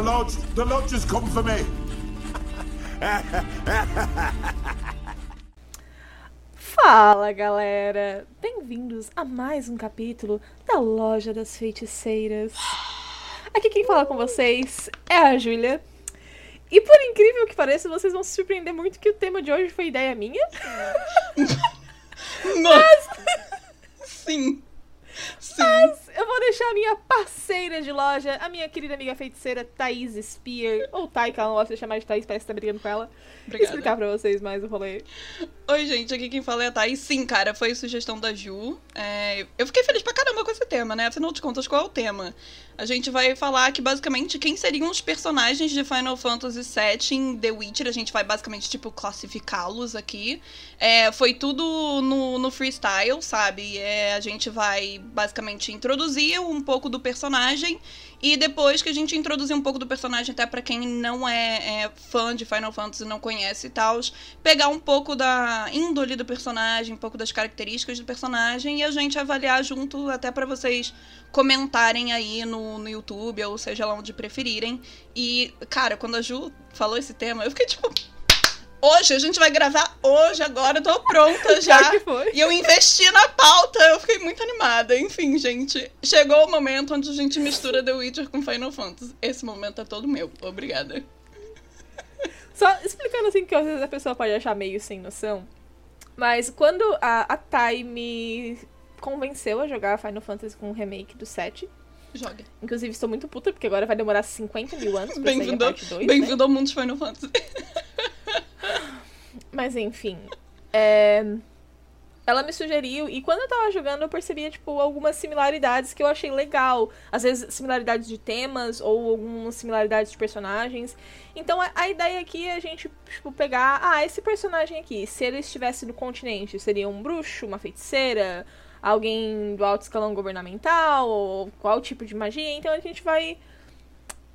The lodge, the lodge has come for me. Fala galera! Bem-vindos a mais um capítulo da Loja das Feiticeiras. Aqui quem fala com vocês é a Júlia. E por incrível que pareça, vocês vão se surpreender muito que o tema de hoje foi ideia minha. Mas... Sim. Sim. Mas eu vou deixar a minha parceira de loja, a minha querida amiga feiticeira Thaís Spear, ou Thay, que ela não gosta de chamar de Thaís, parece que tá brigando com ela, Obrigada. explicar pra vocês mais o rolê. Oi, gente, aqui quem fala é a Thaís. Sim, cara, foi sugestão da Ju. É, eu fiquei feliz pra caramba com esse tema, né? Afinal de contas, qual é o tema? A gente vai falar que, basicamente, quem seriam os personagens de Final Fantasy VII em The Witcher. A gente vai, basicamente, tipo, classificá-los aqui. É, foi tudo no, no freestyle, sabe? É, a gente vai, basicamente, introduzir um pouco do personagem. E depois que a gente introduzir um pouco do personagem, até pra quem não é, é fã de Final Fantasy, não conhece e tal, pegar um pouco da índole do personagem, um pouco das características do personagem e a gente avaliar junto, até pra vocês comentarem aí no, no YouTube, ou seja lá onde preferirem. E, cara, quando a Ju falou esse tema, eu fiquei tipo. Hoje, a gente vai gravar hoje, agora, eu tô pronta já. Foi. E eu investi na pauta, eu fiquei muito animada. Enfim, gente, chegou o momento onde a gente mistura The Witcher com Final Fantasy. Esse momento é todo meu. Obrigada. Só explicando assim que às vezes a pessoa pode achar meio sem noção. Mas quando a, a Thay me convenceu a jogar Final Fantasy com o remake do 7. Joga. Inclusive, estou muito puta, porque agora vai demorar 50 mil anos pra sair a Bem-vindo parte 2, né? bem-vindo ao mundo de Final Fantasy. Mas enfim. é, Ela me sugeriu, e quando eu tava jogando, eu percebia, tipo, algumas similaridades que eu achei legal. Às vezes, similaridades de temas, ou algumas similaridades de personagens. Então, a, a ideia aqui é a gente, tipo, pegar... Ah, esse personagem aqui, se ele estivesse no continente, seria um bruxo, uma feiticeira, alguém do alto escalão governamental, ou qual tipo de magia. Então, a gente vai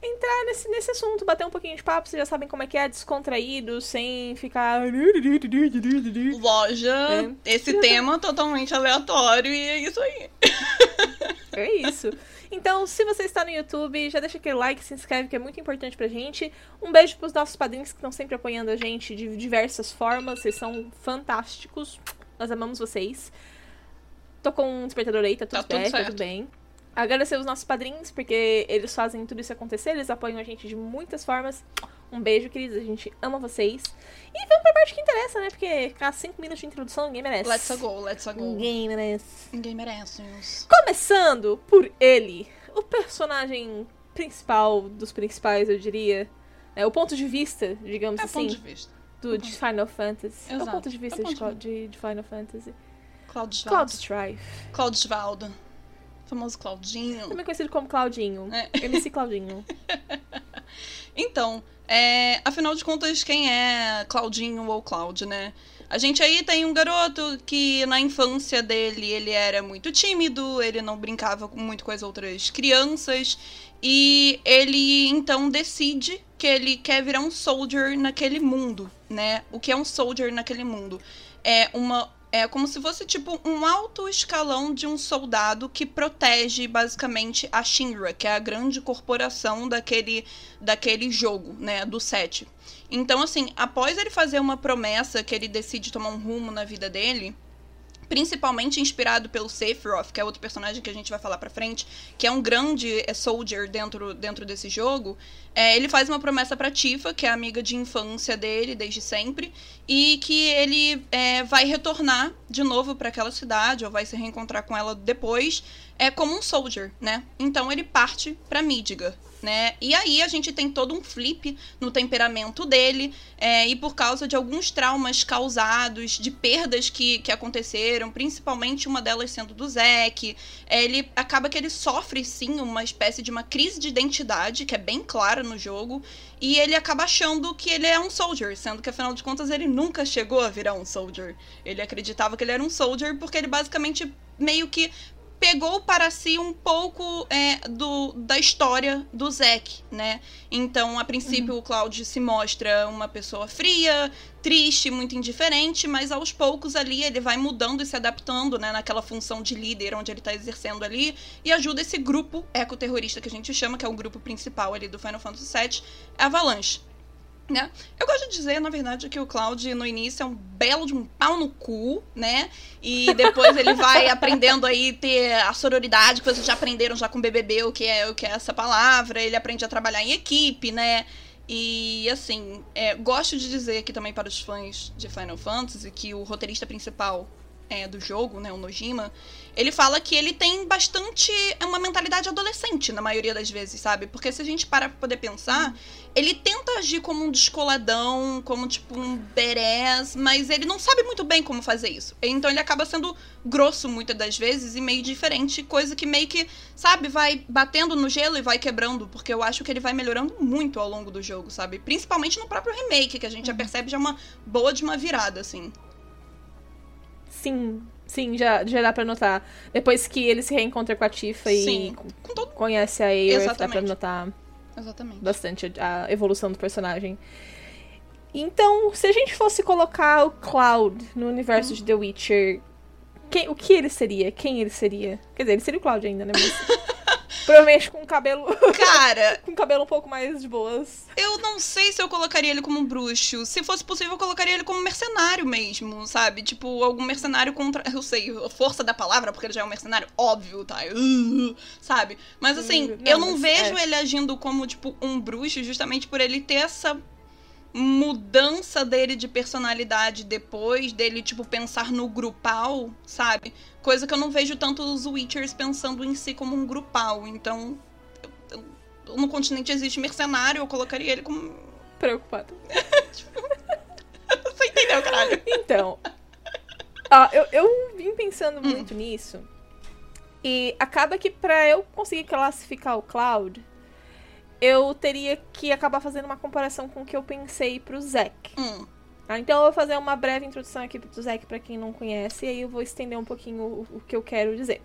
entrar nesse, nesse assunto, bater um pouquinho de papo, vocês já sabem como é que é, descontraído, sem ficar. Loja, É. esse tema totalmente aleatório e é isso aí. É isso. Então, se você está no YouTube, já deixa aquele like, se inscreve, que é muito importante pra gente. Um beijo pros nossos padrinhos que estão sempre apoiando a gente de diversas formas, vocês são fantásticos. Nós amamos vocês. Tô com um despertador aí, tá tudo, Tá tudo certo, tá certo. tudo bem. Agradecer os nossos padrinhos, porque eles fazem tudo isso acontecer, eles apoiam a gente de muitas formas. Um beijo, queridos, a gente ama vocês. E vamos pra parte que interessa, né? Porque ficar 5 minutos de introdução ninguém merece. Let's go, let's go. Ninguém merece. Ninguém merece. Começando por ele, o personagem principal dos principais, eu diria. É o ponto de vista, digamos É assim, ponto de vista. do, de Final Fantasy. É o Exato, ponto de vista é de, ponto Cla- de, de Final Fantasy. Cloud Cloud Strife. Claudisvaldo. Famoso Claudinho. Também conhecido como Claudinho. É. MC Claudinho. Então, é, afinal de contas, quem é Claudinho ou Cloud, né? A gente aí tem um garoto que na infância dele ele era muito tímido, ele não brincava muito com as outras crianças e ele então decide que ele quer virar um soldier naquele mundo, né? O que é um soldier naquele mundo? É uma é como se fosse tipo um alto escalão de um soldado que protege basicamente a Shinra, que é a grande corporação daquele daquele jogo, né, do 7. Então, assim, após ele fazer uma promessa que ele decide tomar um rumo na vida dele, principalmente inspirado pelo Sephiroth, que é outro personagem que a gente vai falar pra frente, que é um grande é, soldier dentro, dentro desse jogo, é, ele faz uma promessa pra Tifa, que é amiga de infância dele desde sempre, e que ele é, vai retornar de novo pra aquela cidade, ou vai se reencontrar com ela depois, é como um soldier, né? Então ele parte pra Midgar, né? E aí a gente tem todo um flip no temperamento dele, é, e por causa de alguns traumas causados, de perdas que, que aconteceram, principalmente uma delas sendo do Zack, é, ele acaba que ele sofre sim uma espécie de uma crise de identidade, que é bem clara no jogo, e ele acaba achando que ele é um soldier, sendo que afinal de contas ele nunca chegou a virar um soldier. Ele acreditava que ele era um soldier porque ele basicamente meio que pegou para si um pouco é, do, da história do Zack, né? Então, a princípio, uhum. o Cloud se mostra uma pessoa fria, triste, muito indiferente, mas aos poucos ali ele vai mudando e se adaptando, né? Naquela função de líder onde ele está exercendo ali e ajuda esse grupo ecoterrorista que a gente chama, que é o grupo principal ali do Final Fantasy VII, Avalanche. Né? Eu gosto de dizer, na verdade, que o Cloud no início é um belo de um pau no cu, né? E depois ele vai aprendendo aí ter a sororidade, que vocês já aprenderam já com o BBB o que é o que é essa palavra. Ele aprende a trabalhar em equipe, né? E assim, é, gosto de dizer aqui também para os fãs de Final Fantasy que o roteirista principal é, do jogo, né, o Nojima, ele fala que ele tem bastante. É uma mentalidade adolescente, na maioria das vezes, sabe? Porque se a gente parar pra poder pensar, ele tenta agir como um descoladão, como tipo um berés, mas ele não sabe muito bem como fazer isso. Então ele acaba sendo grosso muitas das vezes e meio diferente, coisa que meio que, sabe, vai batendo no gelo e vai quebrando, porque eu acho que ele vai melhorando muito ao longo do jogo, sabe? Principalmente no próprio remake, que a gente já uhum. percebe já uma boa de uma virada, assim. Sim, sim, já, já dá pra notar. Depois que ele se reencontra com a Tifa sim, e todo... conhece a Aerith, dá pra notar Exatamente. bastante a, evolução do personagem. Então, se a gente fosse colocar o Cloud no universo hum. de The Witcher, quem, o que ele seria? Quem ele seria? Quer dizer, ele seria o Cloud ainda, né? Mas... Provavelmente com cabelo. Cara. com cabelo um pouco mais de boas. Eu não sei se eu colocaria ele como bruxo. Se fosse possível, eu colocaria ele como mercenário mesmo, sabe? Tipo, algum mercenário contra. Eu sei, a força da palavra, porque ele já é um mercenário, óbvio, tá? Uh, sabe? Mas assim, não, eu não vejo é. ele agindo como, tipo, um bruxo, justamente por ele ter essa mudança dele de personalidade depois, dele, tipo, pensar no grupal, sabe? Coisa que eu não vejo tanto os Witchers pensando em si como um grupal. Então, eu, eu, no continente existe mercenário, eu colocaria ele como. Preocupado. tipo, você entendeu, caralho? Então. Ó, eu, eu vim pensando hum. muito nisso. E acaba que pra eu conseguir classificar o Cloud, eu teria que acabar fazendo uma comparação com o que eu pensei pro Zack. Hum. Ah, então eu vou fazer uma breve introdução aqui pro Zack para quem não conhece, e aí eu vou estender um pouquinho o, o que eu quero dizer.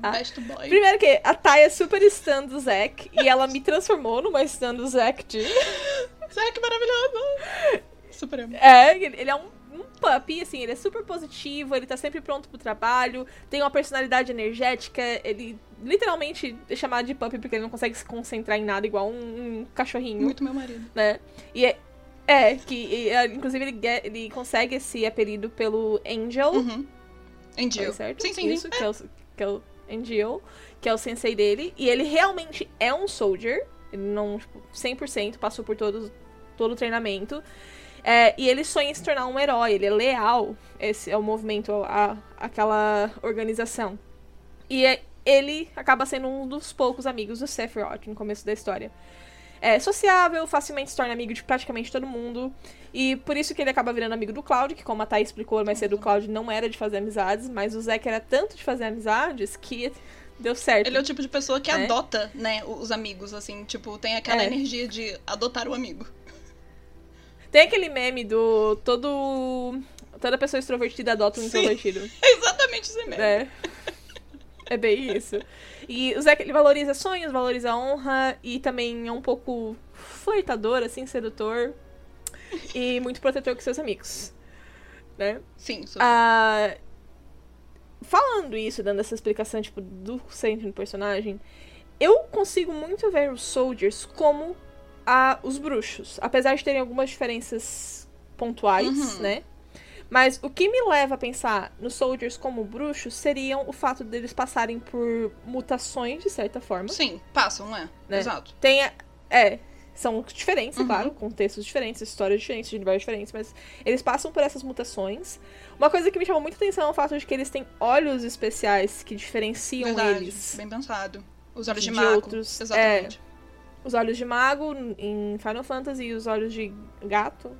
Tá? Best boy. Primeiro que a Thay é super stan do Zack, e ela me transformou numa stan do Zack de... Zack maravilhoso! Super amo. É, ele é um, um puppy, assim, ele é super positivo, ele tá sempre pronto pro trabalho, tem uma personalidade energética, ele literalmente é chamado de puppy porque ele não consegue se concentrar em nada igual um, um cachorrinho. Muito meu marido. Né? E é, é que é, inclusive ele, ele consegue esse apelido pelo Angel. Uhum. Angel. certo? Sim, sim, Isso, sim. Que, é o, que é o Angel, que é o sensei dele. E ele realmente é um soldier. Ele não, tipo, 100% passou por todo, todo o treinamento. É, e ele sonha em se tornar um herói, ele é leal. Esse é o movimento, a, aquela organização. E é, ele acaba sendo um dos poucos amigos do Sephiroth no começo da história. É sociável, facilmente se torna amigo de praticamente todo mundo. E por isso que ele acaba virando amigo do Cloud, que como a Thay explicou mais cedo, o Cloud não era de fazer amizades, mas o Zack era tanto de fazer amizades que deu certo. Ele é o tipo de pessoa que é. adota, né, os amigos, assim, tipo, tem aquela é. energia de adotar o amigo. Tem aquele meme do todo. Toda pessoa extrovertida adota um Sim, introvertido. É exatamente esse meme. É. É bem isso. E o Zack, ele valoriza sonhos, valoriza honra e também é um pouco flertador, assim, sedutor. E muito protetor com seus amigos. Né? Sim, super. Ah, falando isso, dando essa explicação, tipo, do centro do personagem, eu consigo muito ver os Soldiers como a, os bruxos. Apesar de terem algumas diferenças pontuais, uhum. né? Mas o que me leva a pensar nos Soldiers como bruxos seriam o fato deles passarem por mutações, de certa forma. Sim, passam, é. Né? Exato. Tem. A, é. São diferentes, uhum. claro, contextos diferentes, histórias diferentes, universos diferentes, mas eles passam por essas mutações. Uma coisa que me chamou muita atenção é o fato de que eles têm olhos especiais que diferenciam Verdade, eles. Bem pensado. Os olhos de, de mago. Outros, Exatamente. É, os olhos de mago em Final Fantasy e os olhos de gato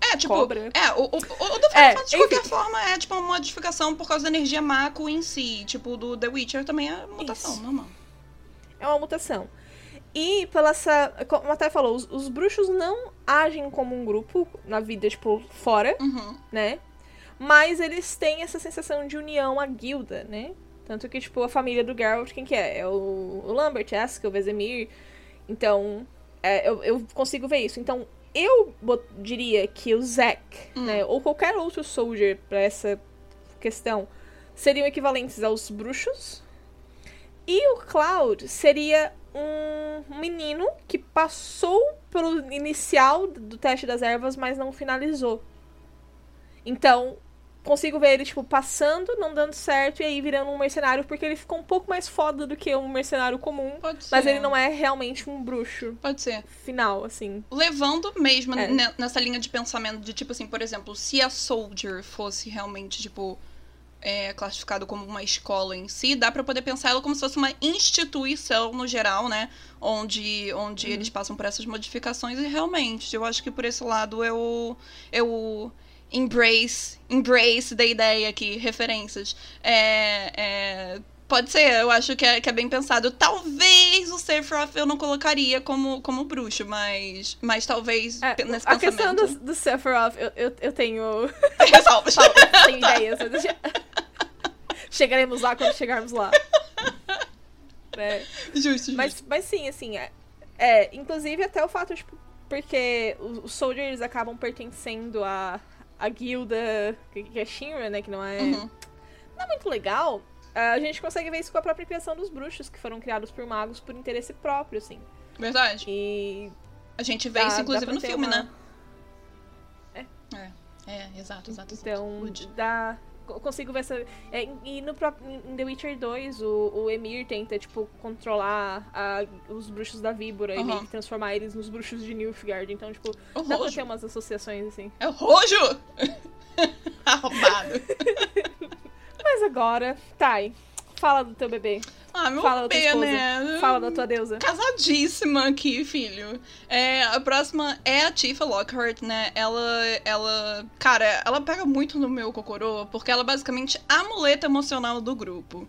é, tipo, cobra. É, o, o, o do Final é, Fantasy, de qualquer forma, é tipo uma modificação por causa da energia Mako em si. Tipo, do The Witcher também é mutação, Isso. normal. É uma mutação. E pela essa. Como até falou, os, os, bruxos não agem como um grupo na vida, tipo, fora, uhum. né? Mas eles têm essa sensação de união à guilda, né? Tanto que, tipo, a família do Geralt, quem que é? É o, o Lambert, Eskel, o Vesemir. Então, é, eu, eu consigo ver isso. Então, eu diria que o Zack, hum. né, ou qualquer outro soldier para essa questão, seriam equivalentes aos bruxos. E o Cloud seria um menino que passou pelo inicial do teste das ervas, mas não finalizou. Então, consigo ver ele, tipo, passando, não dando certo, e aí virando um mercenário, porque ele ficou um pouco mais foda do que um mercenário comum. Pode ser. Mas ele não é realmente um bruxo. Pode ser. Final, assim. Levando mesmo é. nessa linha de pensamento de, tipo assim, por exemplo, se a Soldier fosse realmente, tipo, é, classificado como uma escola em si, dá para poder pensar ela como se fosse uma instituição no geral, né? Onde, onde uhum. eles passam por essas modificações e realmente, eu acho que por esse lado eu, eu embrace, embrace da ideia aqui, referências. É, é, pode ser, eu acho que é, que é bem pensado. Talvez o Sephiroth eu não colocaria como, como bruxo, mas, mas talvez é, nesse a pensamento... questão do, do Sephiroth, eu, eu, eu tenho... Ressalvas. tenho ideias. Chegaremos lá quando chegarmos lá. É. Justo, justo. Mas, mas sim, assim, é, é, inclusive até o fato, tipo, porque os soldiers acabam pertencendo a, a guilda que é Shinra, né, que não é, uhum. não é muito legal, a gente consegue ver isso com a própria criação dos bruxos, que foram criados por magos por interesse próprio, assim. Verdade. E... A gente vê dá, isso, inclusive, no filme, uma... né? É. É, é, exato, exato. Então, exato. dá consigo ver essa. É, e no em The Witcher 2, o, o Emir tenta, tipo, controlar a, os bruxos da víbora uhum. e meio que transformar eles nos bruxos de Nilfgaard. Então, tipo, o dá rojo. pra ter umas associações assim. É o Rojo! Arrombado. Mas agora, Thay, fala do teu bebê. Ah, meu Fala bebê, né? Fala da tua deusa. Casadíssima aqui, filho. É, a próxima é a Tifa Lockhart, né? Ela, ela... Cara, ela pega muito no meu cocorô, porque ela é basicamente a muleta emocional do grupo.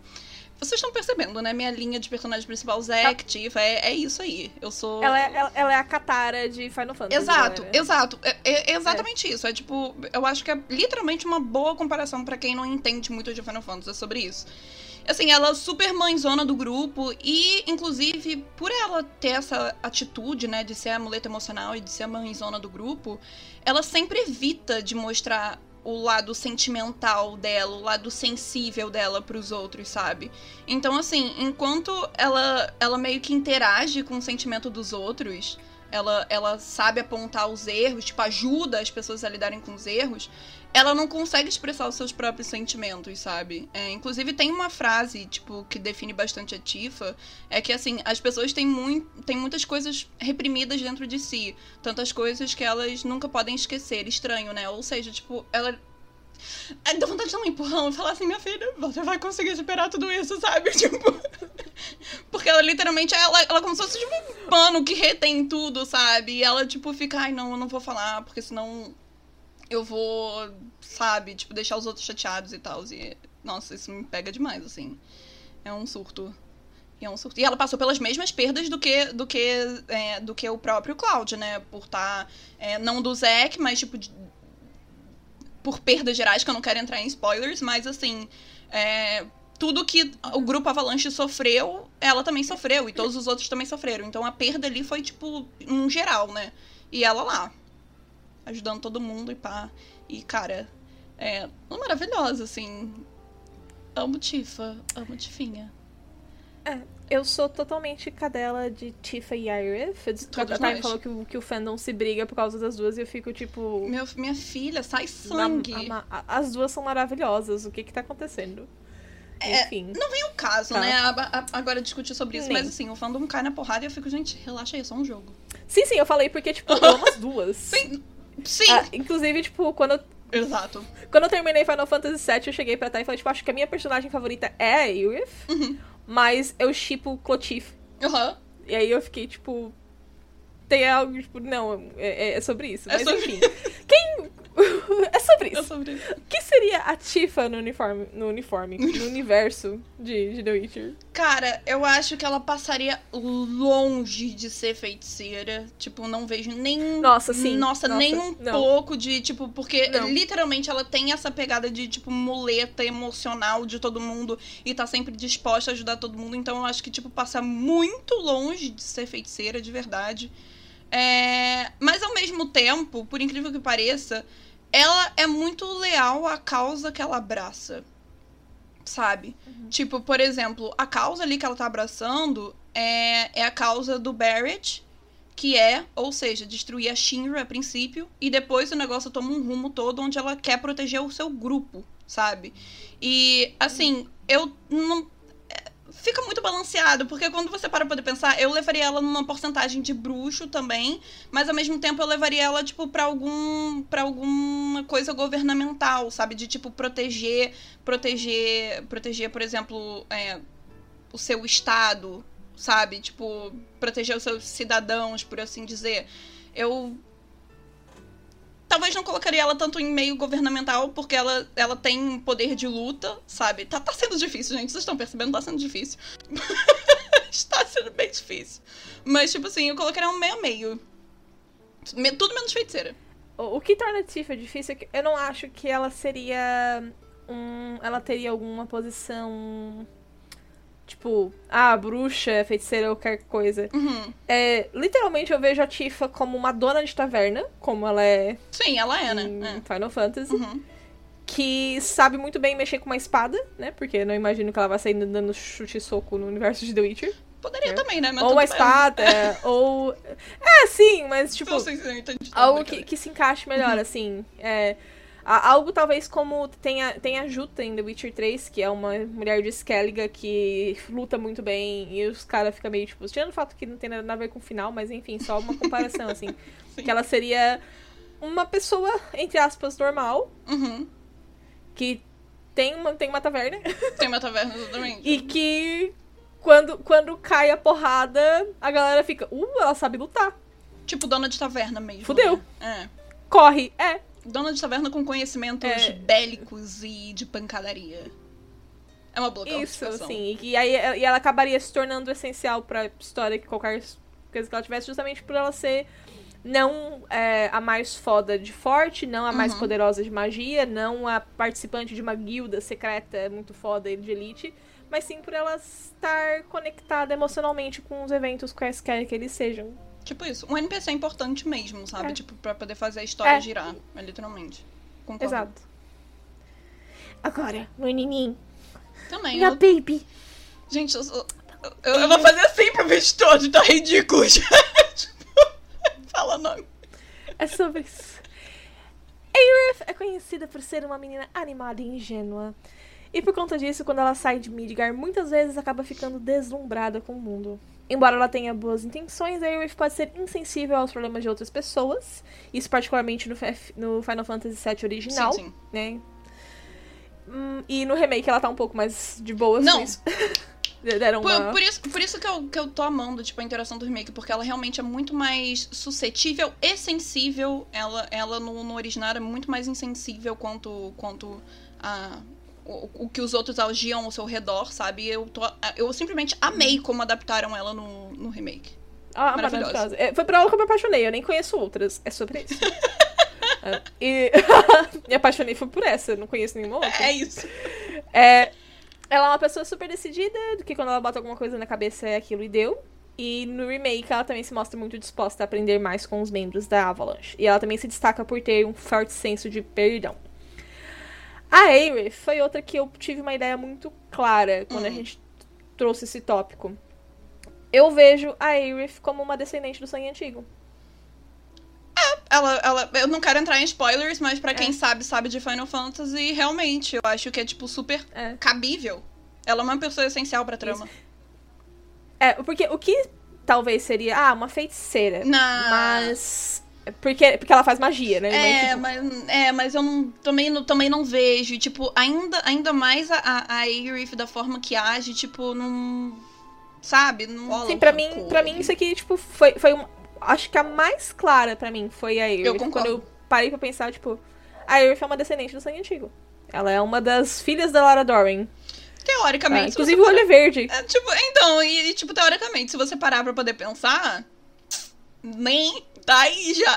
Vocês estão percebendo, né? Minha linha de personagem principal, Zack, Tifa, é, é isso aí. Eu sou. Ela é, ela, ela é a Katara de Final Fantasy. Exato, exato. É, é exatamente é. isso. É tipo, eu acho que é literalmente uma boa comparação para quem não entende muito de Final Fantasy sobre isso. Assim, ela é super mãezona do grupo e, inclusive, por ela ter essa atitude, né, de ser a muleta emocional e de ser a mãezona do grupo, ela sempre evita de mostrar o lado sentimental dela, o lado sensível dela para os outros, sabe? Então, assim, enquanto ela, ela meio que interage com o sentimento dos outros, ela, ela sabe apontar os erros, tipo, ajuda as pessoas a lidarem com os erros, ela não consegue expressar os seus próprios sentimentos, sabe? É, inclusive tem uma frase, tipo, que define bastante a Tifa, é que assim, as pessoas têm, muito, têm muitas coisas reprimidas dentro de si, tantas coisas que elas nunca podem esquecer, estranho, né? Ou seja, tipo, ela Dá vontade de dar um empurrão e falar assim, minha filha, você vai conseguir superar tudo isso, sabe? Tipo. Porque ela literalmente, ela, ela como se fosse tipo um pano que retém tudo, sabe? E ela, tipo, fica, ai, não, eu não vou falar, porque senão eu vou, sabe, tipo, deixar os outros chateados e tal. E, nossa, isso me pega demais, assim. É um surto. E é um surto. E ela passou pelas mesmas perdas do que do que, é, do que o próprio Cloud, né? Por estar. Tá, é, não do Zack, mas, tipo. De, por perdas gerais, que eu não quero entrar em spoilers, mas assim. É, tudo que o grupo Avalanche sofreu, ela também sofreu. E todos os outros também sofreram. Então a perda ali foi, tipo, um geral, né? E ela lá, ajudando todo mundo e pá. E, cara, é maravilhosa, assim. Amo Tifa, amo Tifinha. É, eu sou totalmente cadela de Tifa e Iris. A Time falou que o, que o fandom se briga por causa das duas e eu fico tipo. Meu, minha filha, sai sangue. Na, a, as duas são maravilhosas. O que que tá acontecendo? É, Enfim. Não vem o caso, tá. né? A, a, agora discutir sobre isso, Nem. mas assim, o fandom cai na porrada e eu fico, gente, relaxa aí, é só um jogo. Sim, sim, eu falei porque, tipo, eu amo as duas. Sim, Sim. Ah, inclusive, tipo, quando eu. Exato. Quando eu terminei Final Fantasy VII, eu cheguei pra tá e falei, tipo, acho que a minha personagem favorita é a Aerith, uhum. mas eu chipo Clotif. Aham. Uhum. E aí eu fiquei, tipo. Tem algo, tipo, não, é, é sobre isso. É mas sobre... enfim. Quem. é sobre É isso. sobre isso. O que seria a Tifa no uniforme, no uniforme, no universo de, de The Witcher? Cara, eu acho que ela passaria longe de ser feiticeira. Tipo, não vejo nem. Nossa, sim. Nossa, Nossa, nem um não. pouco de, tipo, porque Não. literalmente ela tem essa pegada de, tipo, muleta emocional de todo mundo e tá sempre disposta a ajudar todo mundo. Então eu acho que, tipo, passa muito longe de ser feiticeira, de verdade. É... Mas ao mesmo tempo, por incrível que pareça, ela é muito leal à causa que ela abraça. Sabe? Tipo, por exemplo, a causa ali que ela tá abraçando é, é a causa do Barrett, que é, ou seja, destruir a Shinra a princípio, e depois o negócio toma um rumo todo onde ela quer proteger o seu grupo, sabe? E, assim, eu não. Fica muito balanceado, porque quando você para pra poder pensar, eu levaria ela numa porcentagem de bruxo também, mas ao mesmo tempo eu levaria ela, tipo, pra algum. para alguma coisa governamental, sabe? De tipo proteger. Proteger. Proteger, por exemplo, é, o seu estado, sabe? Tipo, proteger os seus cidadãos, por assim dizer. Eu. Talvez não colocaria ela tanto em meio governamental, porque ela, ela tem poder de luta, sabe? Tá, tá sendo difícil, gente. Vocês estão percebendo? Tá sendo difícil. Está sendo bem difícil. Mas, tipo assim, eu colocaria um meio a meio. Me- Tudo menos feiticeira. O, que torna Tifa difícil é que eu não acho que ela seria um. Ela teria alguma posição. Tipo, ah, bruxa, feiticeira ou qualquer coisa. Uhum. É, literalmente eu vejo a Tifa como uma dona de taverna, como ela é Sim, ela é, né? em Final Fantasy. É. Uhum. Que sabe muito bem mexer com uma espada, né? Porque eu não imagino que ela vai sair dando chute e soco no universo de The Witcher. Poderia É. também, né? Mas ou uma espada, ou. É, sim, mas tipo. Algo que, que se encaixe melhor, assim. É, algo talvez como tem a, tem a Juta em The Witcher 3, que é uma mulher de Skellige que luta muito bem, e os caras ficam meio, tipo, tirando o fato que não tem nada a ver com o final, mas enfim, só uma comparação, assim. Sim. Que ela seria uma pessoa, entre aspas, normal, Uhum. que tem uma, tem uma taverna, Tem uma taverna exatamente. e que quando, quando cai a porrada, a galera fica, uh, ela sabe lutar. Tipo, dona de taverna mesmo. Fudeu. né? Corre, é. Dona de taverna com conhecimentos É. bélicos e de pancadaria. É uma boa Isso, sim. E, aí e ela acabaria se tornando essencial pra história que qualquer coisa que ela tivesse, justamente por ela ser não é, a mais foda de forte, não a mais Uhum. poderosa de magia, não a participante de uma guilda secreta muito foda e de elite, mas sim por ela estar conectada emocionalmente com os eventos quaisquer que eles sejam. Tipo isso. Um NPC importante mesmo, sabe? É. Tipo, pra poder fazer a história É. girar. É, literalmente. Concordo. Exato. Agora, meu neném, Também. minha Eu... baby. Gente, eu, sou- eu, eu vou fazer assim pro vídeo todo, tá ridículo. tipo, fala nome. É sobre isso. Aerith é conhecida por ser uma menina animada e ingênua. E por conta disso, quando ela sai de Midgar, muitas vezes acaba ficando deslumbrada com o mundo. Embora ela tenha boas intenções, Aerith pode ser insensível aos problemas de outras pessoas. Isso particularmente no, no Final Fantasy VII original, Sim, sim. né? Hum, e no remake ela tá um pouco mais de boa. Não. Deram Por, uma... por isso, por isso que, eu, que eu tô amando, tipo, a interação do remake, porque ela realmente é muito mais suscetível e sensível. Ela, ela no, no original era muito mais insensível quanto, quanto a, o, o que os outros agiam ao seu redor, sabe? Eu, tô, eu simplesmente amei como adaptaram ela no, no remake. Ah, Maravilhosa. maravilhosa. É, foi por ela que eu me apaixonei, eu nem conheço outras. É sobre isso. É, e me apaixonei foi por essa, não conheço nenhuma outra. É isso. É, ela é uma pessoa super decidida, do que quando ela bota alguma coisa na cabeça é aquilo e deu. E no remake ela também se mostra muito disposta a aprender mais com os membros da Avalanche. E ela também se destaca por ter um forte senso de perdão. A Aerith foi outra que eu tive uma ideia muito clara quando a Hum. gente trouxe esse tópico. Eu vejo a Aerith como uma descendente do sangue antigo. Ela, ela, eu não quero entrar em spoilers, mas pra É. quem sabe, sabe de Final Fantasy, realmente, eu acho que é, tipo, super É. cabível. Ela é uma pessoa essencial pra trama. É, porque o que talvez seria, ah, uma feiticeira. Não. Mas. Porque, porque ela faz magia, né? É, Mas, tipo, mas, é, mas eu não, também, não, também não vejo. E, Tipo, ainda, ainda mais a, a Aerith da forma que age, tipo, não. Sabe? Não rola Sim, pra mim, cor pra mim isso aqui, tipo, foi, foi uma. Acho que a mais clara pra mim foi a Aerith. Eu concordo. Quando eu parei pra pensar, tipo. a Aerith é uma descendente do sangue antigo. Ela é uma das filhas da Lara Dorren. Teoricamente. Ah, inclusive o olho é verde. É, tipo, então, e, e, tipo, teoricamente, se você parar pra poder pensar, nem tá aí já.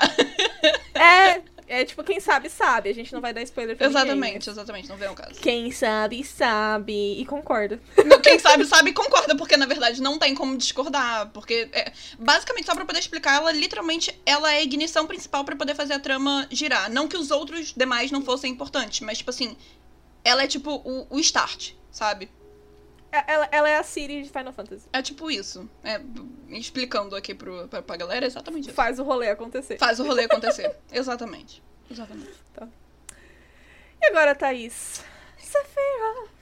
É, é tipo, quem sabe, sabe. A gente não vai dar spoiler pra exatamente, exatamente, não vem ao caso. Quem sabe, sabe. E concorda. Quem sabe, sabe e concorda, porque na verdade não tem como discordar. Porque, é, basicamente, só pra poder explicar, ela literalmente ela é a ignição principal pra poder fazer a trama girar. Não que os outros demais não fossem importantes, mas, tipo assim, ela é tipo o, o start, sabe? É, Ela, ela é a Siri de Final Fantasy. É tipo isso. É, explicando aqui pro, pra, pra galera, é exatamente isso. Faz o rolê acontecer. Faz o rolê acontecer. exatamente. Exatamente. E agora, Thaís? Sephiroth.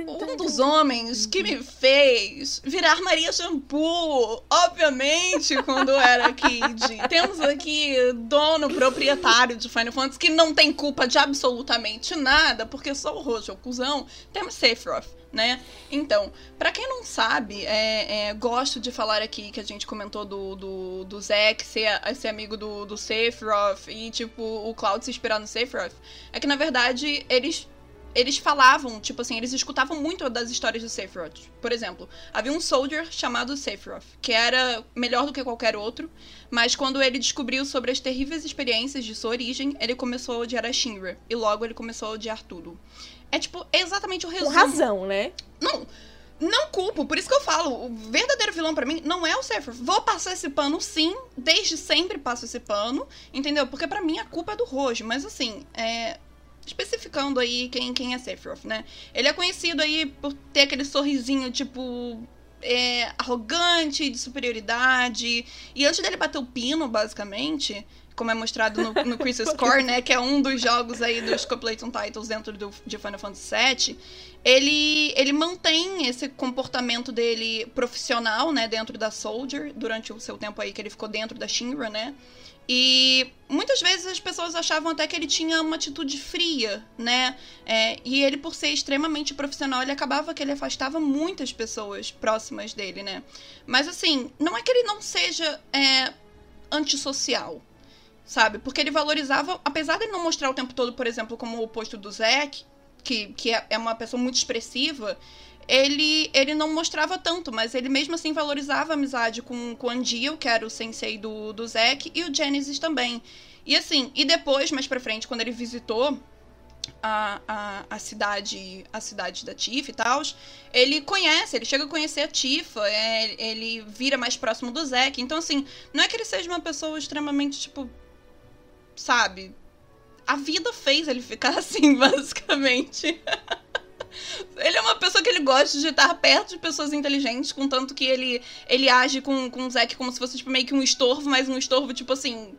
Um dos homens que me fez virar Maria Shampoo, obviamente, quando era kid. Temos aqui dono proprietário de Final Fantasy que não tem culpa de absolutamente nada, porque só o Rojo é o cuzão. Temos Sephiroth, né? Então, pra quem não sabe, é, é, gosto de falar aqui que a gente comentou do, do, do Zack ser, ser amigo do, do Sephiroth e, tipo, o Cloud se inspirar no Sephiroth. É que, na verdade, eles eles falavam, tipo assim, eles escutavam muito das histórias do Sephiroth. Por exemplo, havia um soldier chamado Sephiroth, que era melhor do que qualquer outro, mas quando ele descobriu sobre as terríveis experiências de sua origem, ele começou a odiar a Shinra, e logo ele começou a odiar tudo. É tipo, exatamente o resumo. Com razão, né? Não, não culpo, por isso que eu falo, o verdadeiro vilão para mim não é o Sephiroth. Vou passar esse pano sim, desde sempre passo esse pano, entendeu? Porque para mim a culpa é do Rojo, mas assim, é, especificando aí quem, quem é Sephiroth, né? Ele é conhecido aí por ter aquele sorrisinho, tipo, é, arrogante, de superioridade. E antes dele bater o pino, basicamente, como é mostrado no, no Crisis Core, né? Que é um dos jogos aí dos Completion Titles dentro do, de Final Fantasy VII. Ele, ele mantém esse comportamento dele profissional, né? Dentro da Soldier, durante o seu tempo aí que ele ficou dentro da Shinra, né? E muitas vezes as pessoas achavam até que ele tinha uma atitude fria, né? É, e ele, por ser extremamente profissional, ele acabava que ele afastava muitas pessoas próximas dele, né? Mas assim, não é que ele não seja é, antissocial, sabe? Porque ele valorizava, apesar de ele não mostrar o tempo todo, por exemplo, como o oposto do Zack, que, que é uma pessoa muito expressiva, ele, ele não mostrava tanto, mas ele mesmo assim valorizava a amizade com, com o Andil, que era o sensei do, do Zack, e o Genesis também. E assim, e depois, mais pra frente, quando ele visitou a, a, a cidade a cidade da Tifa e tal, ele conhece, ele chega a conhecer a Tifa, é, ele vira mais próximo do Zack. Então, assim, não é que ele seja uma pessoa extremamente, tipo, sabe? A vida fez ele ficar assim, basicamente. Ele é uma pessoa que ele gosta de estar perto de pessoas inteligentes, contanto que ele, ele age com, com o Zack como se fosse tipo, meio que um estorvo, mas um estorvo, tipo assim.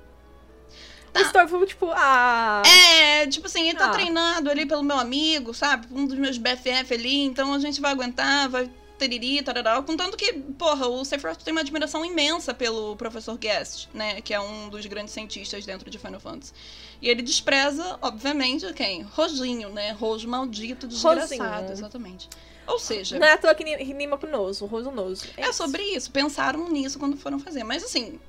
Tá. Um estorvo, tipo, ah. É, tipo assim, ele tá ah. treinado ali pelo meu amigo, sabe? Um dos meus BFF ali, então a gente vai aguentar, vai teriri, tarará. Contanto que, porra, o Sephiroth tem uma admiração imensa pelo Professor Guest, né? Que é um dos grandes cientistas dentro de Final Fantasy. E ele despreza, obviamente, quem? Rojinho, né? Rojo maldito, desgraçado, Rosinho. exatamente. Ou seja. Não é à toa que rima com noso, rosonoso. É, é sobre isso. Pensaram nisso quando foram fazer. Mas assim.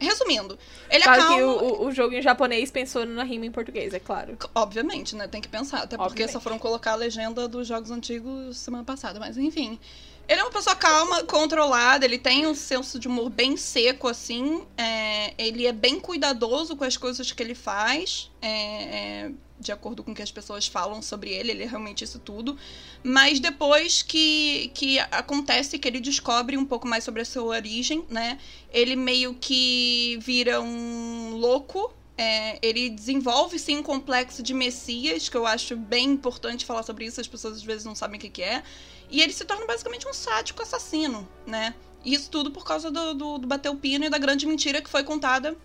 Resumindo, ele claro acalma... que o, o, jogo em japonês pensou na rima em português, é claro. Obviamente, né? Tem que pensar. Até porque Obviamente. só foram colocar a legenda dos jogos antigos semana passada. Mas enfim. Ele é uma pessoa calma, controlada, ele tem um senso de humor bem seco, assim. É, ele é bem cuidadoso com as coisas que ele faz. É, é, de acordo com o que as pessoas falam sobre ele, ele é realmente isso tudo. Mas depois que, que acontece que ele descobre um pouco mais sobre a sua origem, né? Ele meio que vira um louco. É, ele desenvolve sim um complexo de Messias, que eu acho bem importante falar sobre isso, as pessoas às vezes não sabem o que, que é. E ele se torna basicamente um sádico assassino, né? Isso tudo por causa do, do, do bater o pino e da grande mentira que foi contada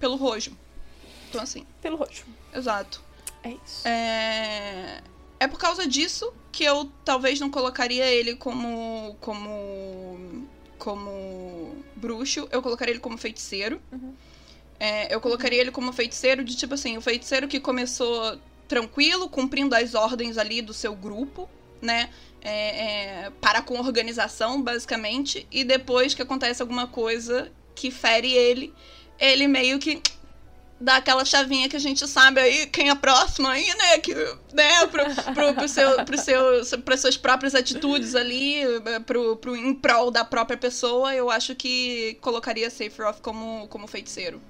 pelo Rojo. Então, assim. Pelo Rojo. Exato. É isso. É... é por causa disso que eu talvez não colocaria ele como. como. como bruxo. Eu colocaria ele como feiticeiro. Uhum. É, eu colocaria ele como feiticeiro de tipo assim, o feiticeiro que começou tranquilo, cumprindo as ordens ali do seu grupo, né? é, é, para com organização, basicamente, e depois que acontece alguma coisa que fere ele, ele meio que dar aquela chavinha que a gente sabe aí quem é próximo aí, né? Que, né, pro, pro, pro seu, pro seu, para suas próprias atitudes ali, pro, pro, em prol da própria pessoa, eu acho que colocaria Sephiroth como, como feiticeiro.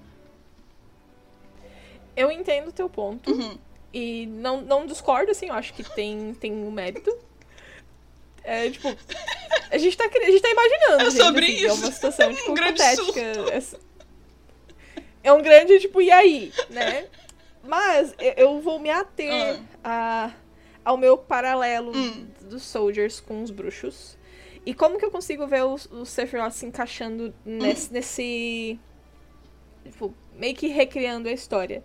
Eu entendo o teu ponto. Uhum. E não, não discordo, assim, eu acho que tem, tem um mérito. É, tipo, a gente tá, a gente tá imaginando. É gente, sobre assim, isso. É uma situação, Um tipo, grande hipotética. É um grande, tipo, e aí, né? Mas eu- vou me ater a, ao meu paralelo Hum. dos Soldiers com os bruxos. E como que eu consigo ver o, o Sephiroth se encaixando nesse, nesse. Tipo, meio que recriando a história.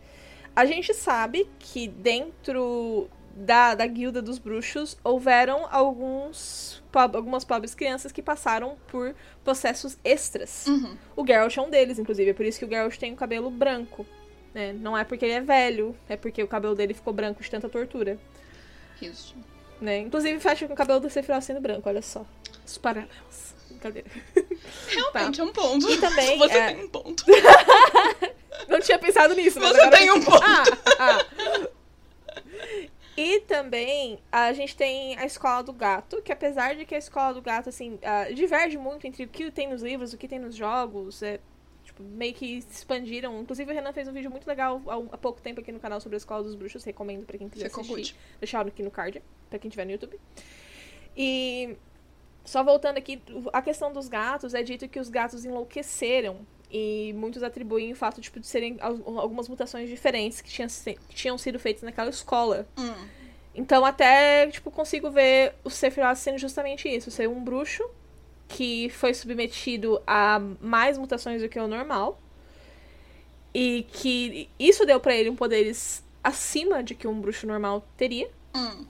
A gente sabe que dentro da, da guilda dos bruxos houveram alguns algumas pobres crianças que passaram por processos extras. Uhum. O Geralt é um deles, inclusive. É por isso que o Geralt tem o cabelo branco. Né? Não é porque ele é velho, é porque o cabelo dele ficou branco de tanta tortura. Isso. Né? Inclusive fecha com o cabelo do Sephiroth sendo branco, olha só. Os paralelos. Brincadeira. Realmente é um ponto. E também, Você é- tem um ponto. Não tinha pensado nisso, mas Você agora tem um ponto. Ah, ah. E também a gente tem a Escola do Gato, que apesar de que a Escola do Gato, assim, ah, diverge muito entre o que tem nos livros, o que tem nos jogos, é, tipo, meio que se expandiram. Inclusive o Renan fez um vídeo muito legal há, um- pouco tempo aqui no canal sobre a Escola dos Bruxos, recomendo pra quem quiser Ficou assistir. Deixar aqui no card, pra quem tiver no YouTube. E só voltando aqui, a questão dos gatos, é dito que os gatos enlouqueceram. E muitos atribuem o fato tipo, de serem al- algumas mutações diferentes que tinham, se- que tinham sido feitas naquela escola. Hum. Então até, tipo, consigo ver o Sephiroth sendo justamente isso. Ser um bruxo que foi submetido a mais mutações do que o normal. E que isso deu pra ele um poderes acima de que um bruxo normal teria Hum.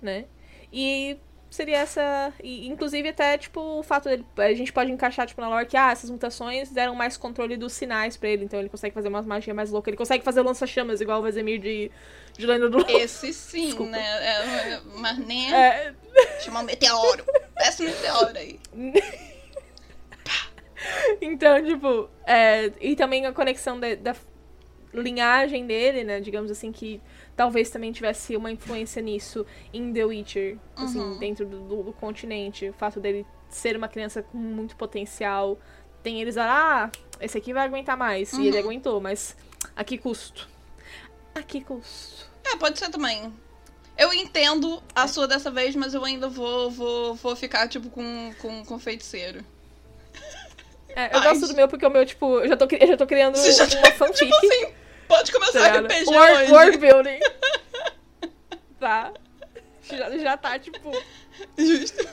né? E seria essa. E, inclusive, até, tipo, o fato dele. A gente pode encaixar, tipo, na lore que, ah, essas mutações deram mais controle dos sinais pra ele, então ele consegue fazer umas magias mais loucas. Ele consegue fazer lança-chamas, igual o Vezemir de, de Lenda do. Esse sim, Desculpa. né? É, é, mas nem É, chamar um meteoro. Desce um meteoro aí. então, tipo. é, e também a conexão da, da linhagem dele, né? Digamos assim, que talvez também tivesse uma influência nisso em The Witcher, assim, Uhum. dentro do, do- do continente. O fato dele ser uma criança com muito potencial. Tem eles, ah, esse aqui vai aguentar mais. E ele Uhum. aguentou, mas a que custo? A que custo? É, pode ser também. Eu entendo a sua dessa vez, mas eu ainda vou, vou, vou ficar, tipo, com, com, com feiticeiro. É, eu Ai. gosto do meu porque o meu, tipo, eu já tô, eu já tô criando já uma fanfic. Tipo assim, pode começar tá? RPG World, hoje. world building. tá. Já, já tá, tipo, Justo.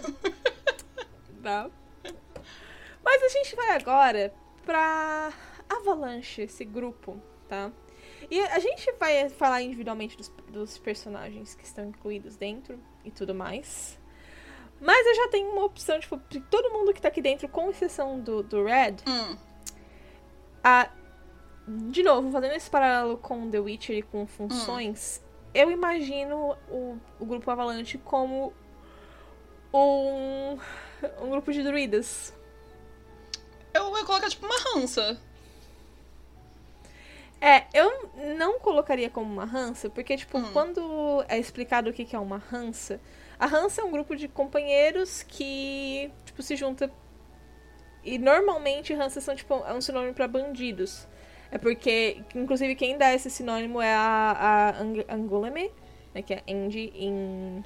tá. Mas a gente vai agora pra Avalanche, esse grupo, tá? E a gente vai falar individualmente dos, dos personagens que estão incluídos dentro e tudo mais. Mas eu já tenho uma opção, tipo, de todo mundo que tá aqui dentro, com exceção do, do Red, Hum. a, de novo, fazendo esse paralelo com The Witcher e com funções, eu imagino o, o grupo Avalanche como um, um grupo de druidas. Eu vou colocar, tipo, uma rança. É, eu não colocaria como uma rança, porque, tipo, Hum. quando é explicado o que é uma rança, a rança é um grupo de companheiros que, tipo, se junta. E normalmente ranças são, tipo, é um sinônimo pra bandidos. É porque, inclusive, quem dá esse sinônimo é a, a Ang Anguleme, né, que é Andy em.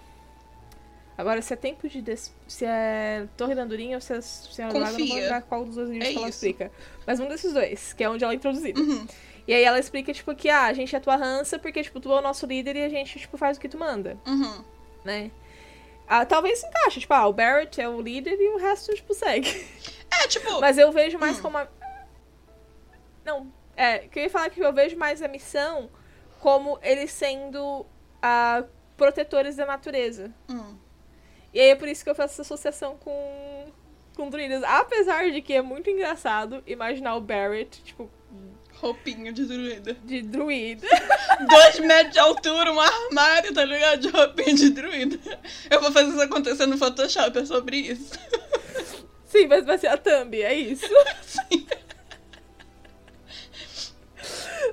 Agora, se é tempo de. Des... Se é Torre da Andorinha ou se é Senhora do Lago, eu não vou Confia. lembrar qual dos dois livros É que ela isso. explica. Mas um desses dois, que é onde ela é introduzida. Uhum. E aí ela explica, tipo, que ah, a gente é tua rança porque, tipo, tu é o nosso líder e a gente, tipo, faz o que tu manda, Uhum. né? Ah, talvez se encaixe, tipo, ah, o Barrett é o líder e o resto, tipo, segue. É, tipo. Mas eu vejo mais Hum. como a... Não, é, que eu ia falar que eu vejo mais a missão como eles sendo ah, protetores da natureza. hum. E aí é por isso que eu faço essa associação com, com druidas. Apesar de que é muito engraçado imaginar o Barrett, tipo, Roupinha de druida. de druida. Dois metros de altura, um armário, tá ligado? De roupinha de druida. Eu vou fazer isso acontecer no Photoshop, é sobre isso. Sim, mas vai ser a thumb, é isso. Sim.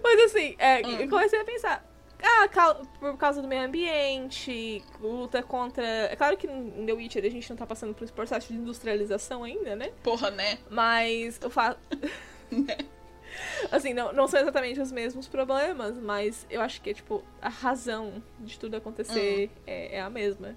Mas assim, é, Hum. eu comecei a pensar. Ah, cal- por causa do meio ambiente, luta contra. É claro que em The Witcher a gente não tá passando por esse processo de industrialização ainda, né? Porra, né? Mas eu faço. assim, não, não são exatamente os mesmos problemas, mas eu acho que, tipo, a razão de tudo acontecer é, é a mesma.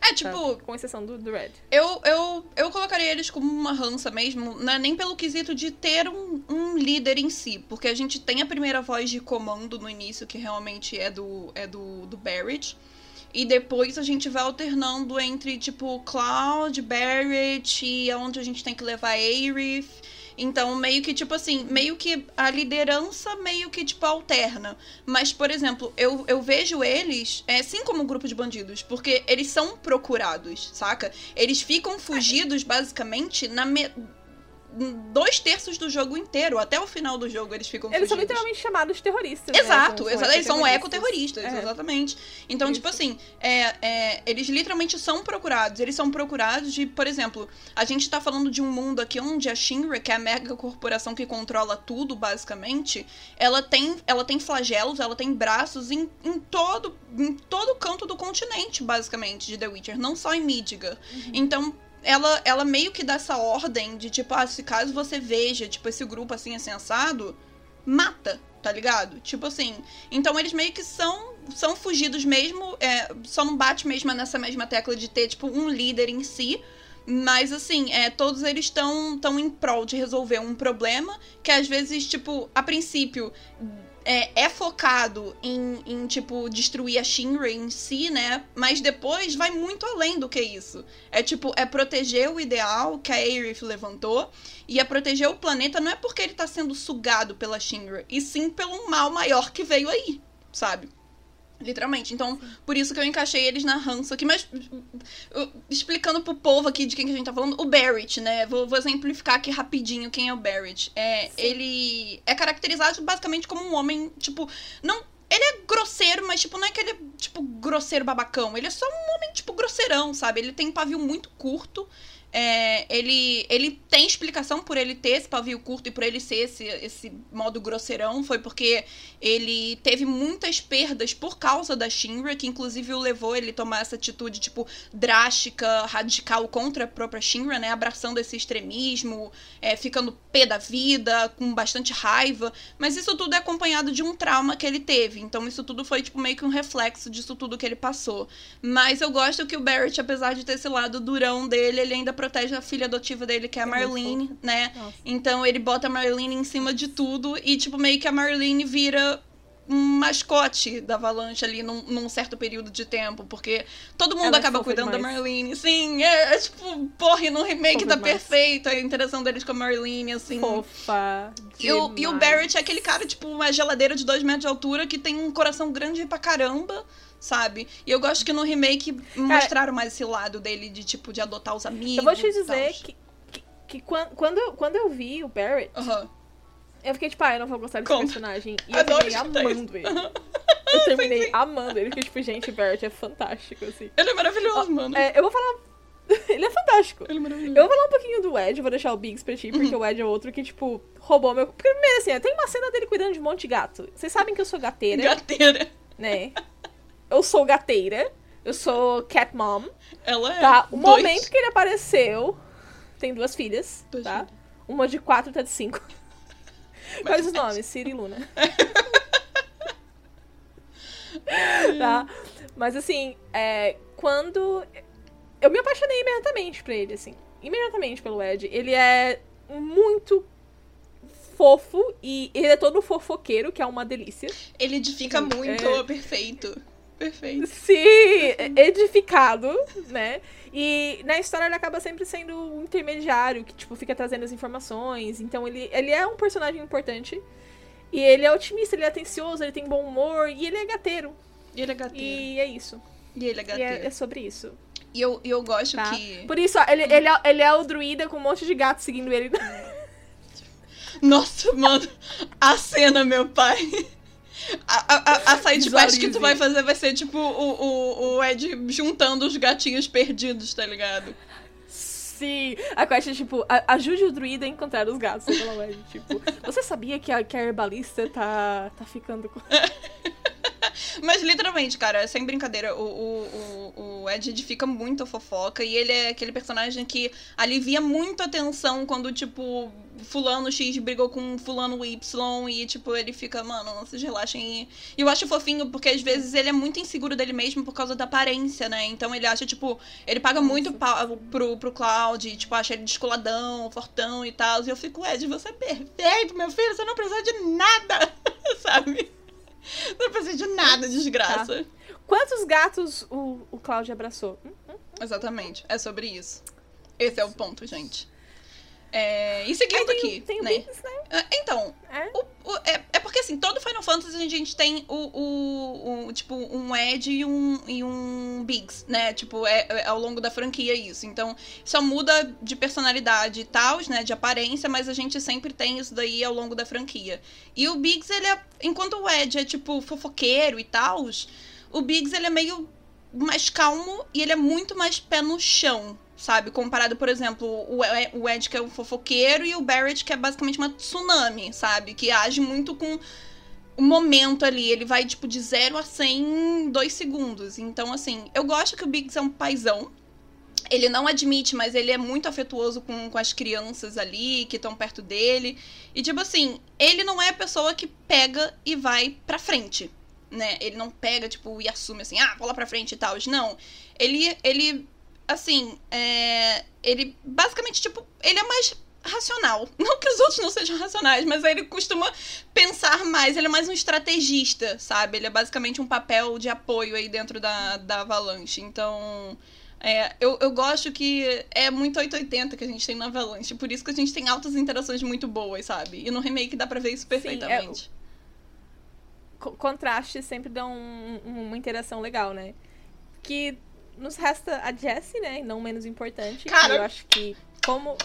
É, tá? tipo, Com exceção do, do Red. Eu, eu, eu colocaria eles como uma rança mesmo, não é nem pelo quesito de ter um, um líder em si, porque a gente tem a primeira voz de comando no início, que realmente é do, é do, do Barrett, e depois a gente vai alternando entre, tipo, Cloud, Barrett, e aonde a gente tem que levar Aerith. Então, meio que, tipo assim, meio que a liderança meio que, tipo, alterna. Mas, por exemplo, eu, eu vejo eles, é, sim, como um grupo de bandidos, porque eles são procurados, saca? Eles ficam fugidos, basicamente, na me... dois terços do jogo inteiro. Até o final do jogo eles ficam Eles são fugidos. literalmente chamados terroristas. né? Exato, São- exa- eles são ecoterroristas. ecoterroristas, É. exatamente. Então, Isso. tipo assim, é, é, eles literalmente são procurados. Eles são procurados de, por exemplo, a gente tá falando de um mundo aqui onde a Shinra, que é a mega corporação que controla tudo, basicamente, ela tem, ela tem flagelos, ela tem braços em, em todo em todo canto do continente, basicamente, de The Witcher, não só em Midgar. Uhum. Então, ela, ela meio que dá essa ordem de, tipo, ah, se caso você veja, tipo, esse grupo assim, assado, mata, tá ligado? Tipo assim. Então eles meio que são são fugidos mesmo, é, só não bate mesmo nessa mesma tecla de ter, tipo, um líder em si. Mas assim, é, todos eles estão tão em prol de resolver um problema que às vezes, tipo, a princípio é, é focado em, em, tipo, destruir a Shinra em si, né? Mas depois vai muito além do que isso. É tipo, é proteger o ideal que a Aerith levantou. E é proteger o planeta não é porque ele tá sendo sugado pela Shinra, e sim pelo mal maior que veio aí, sabe? Literalmente. Então, por isso que eu encaixei eles na rança aqui. Mas, uh, explicando pro povo aqui de quem que a gente tá falando, o Barrett, né? Vou, vou exemplificar aqui rapidinho quem é o Barrett. É, ele é caracterizado basicamente como um homem, tipo, não. Ele é grosseiro, mas, tipo, não é que ele é, tipo, grosseiro babacão. Ele é só um homem, tipo, grosseirão, sabe? Ele tem pavio muito curto. É, ele, ele tem explicação por ele ter esse pavio curto e por ele ser esse, esse modo grosseirão. Foi porque ele teve muitas perdas por causa da Shinra, que inclusive o levou ele tomar essa atitude, tipo, drástica, radical contra a própria Shinra, né? Abraçando esse extremismo, é, ficando pé da vida, com bastante raiva. Mas isso tudo é acompanhado de um trauma que ele teve. Então isso tudo foi, tipo, meio que um reflexo disso tudo que ele passou. Mas eu gosto que o Barrett, apesar de ter esse lado durão dele, ele ainda protege a filha adotiva dele, que é a É Marlene, né? Nossa. Então ele bota a Marlene em cima de tudo e, tipo, meio que a Marlene vira um mascote da Avalanche ali num, num certo período de tempo, porque todo mundo Ela é acaba cuidando da demais. Marlene. Sim, é, é tipo, porra, e no remake Fofa tá demais. perfeito a interação deles com a Marlene, assim. Fofa. E o, e o. Barrett é aquele cara, tipo, uma geladeira de dois metros de altura que tem um coração grande pra caramba, sabe? E eu gosto que no remake mostraram mais esse lado dele de, tipo, de adotar os amigos. Eu vou te dizer que, que, que quan- quando, eu, quando eu vi o Barrett, eu fiquei tipo, ah, eu não vou gostar desse Conta. personagem. E eu Adoro terminei escutar amando ele. Eu terminei amando ele, porque, tipo, gente, o Barrett é fantástico, assim. Ele é maravilhoso, mano. É, eu vou falar. ele é fantástico. Ele é maravilhoso. Eu vou falar um pouquinho do Ed, vou deixar o Biggs pra ti, porque o Ed é outro que, tipo, roubou meu. Primeiro, assim, tem uma cena dele cuidando de um monte de gato. Vocês sabem que eu sou gateira, Gateira. né? Eu sou gateira. Eu sou cat mom. Ela é. Tá? O dois. momento que ele apareceu. Tem duas filhas, Dois tá? filhos. Uma de quatro, outra de cinco. Quais os Mas- nomes? Ciri e Luna. tá? Mas assim, é, quando. Eu me apaixonei imediatamente por ele, assim. Imediatamente pelo Ed. Ele é muito fofo e ele é todo fofoqueiro, que é uma delícia. Ele edifica Sim, muito, é. perfeito. Perfeito. Sim, edificado, né? E na história ele acaba sempre sendo um intermediário que, tipo, fica trazendo as informações. Então ele, ele é um personagem importante. E ele é otimista, ele é atencioso, ele tem bom humor e ele é gateiro. E ele é gateiro. E é isso. E ele é E gateiro. é, é sobre isso. E eu, eu gosto Tá? que. Por isso, ó, ele, ele, é, ele é o druida com um monte de gato seguindo ele. Nossa, mano, a cena, meu pai. A, a, a- side quest que tu vai fazer vai ser tipo o, o, o Ed juntando os gatinhos perdidos, tá ligado? Sim, a quest é tipo, ajude o druida a encontrar os gatos pela web. Tipo, você sabia que a, que a herbalista tá, tá ficando com. Mas literalmente, cara, sem brincadeira, o, o, o, Ed edifica muito a fofoca e ele é aquele personagem que alivia muito a tensão quando, tipo, fulano X brigou com fulano Y e, tipo, ele fica, mano, vocês relaxem. aí." E eu acho fofinho porque às vezes ele é muito inseguro dele mesmo por causa da aparência, né? Então ele acha, tipo, ele paga muito pau pro, pro Cloud, e, tipo, acha ele descoladão, fortão e tal. E eu fico, Ed, você é perfeito, meu filho, você não precisa de nada, sabe? Não precisa de nada, desgraça. Quantos gatos o, o Cláudio abraçou? Exatamente. É sobre isso. Esse é o ponto, gente. É, e seguindo Aí tem, aqui, tem né? Biggs, né? É, Então, É? o- o- é, é porque assim, todo Final Fantasy a gente tem o, o, o- tipo, um Ed e um, e um Biggs, né? Tipo, é, é ao longo da franquia isso. Então, só muda de personalidade e tal, né? De aparência, mas a gente sempre tem isso daí ao longo da franquia. E o Biggs, ele é. Enquanto o Ed é, tipo, fofoqueiro e tal, o Biggs, ele é meio mais calmo e ele é muito mais pé no chão, sabe? Comparado, por exemplo, o Ed, que é o fofoqueiro, e o Barrett, que é basicamente uma tsunami, sabe? Que age muito com o momento ali. Ele vai, tipo, de 0 a 100 em 2 segundos. Então, assim, eu gosto que o Biggs é um paizão. Ele não admite, mas ele é muito afetuoso com, com as crianças ali que estão perto dele. E, tipo assim, ele não é a pessoa que pega e vai pra frente, né? Ele não pega, tipo, e assume assim, ah, vou lá pra frente e tal. Não. Ele, ele assim, é, ele basicamente, tipo, ele é mais racional. Não que os outros não sejam racionais, mas ele costuma pensar mais, ele é mais um estrategista, sabe? Ele é basicamente um papel de apoio aí dentro da, da Avalanche. Então, é, eu, eu gosto que é muito 880 que a gente tem na Avalanche, por isso que a gente tem altas interações muito boas, sabe? E no remake dá pra ver isso perfeitamente. Co- contrastes sempre dão um- uma interação legal, né? Que nos resta a Jessie, né? Não menos importante. Cara- Eu acho que como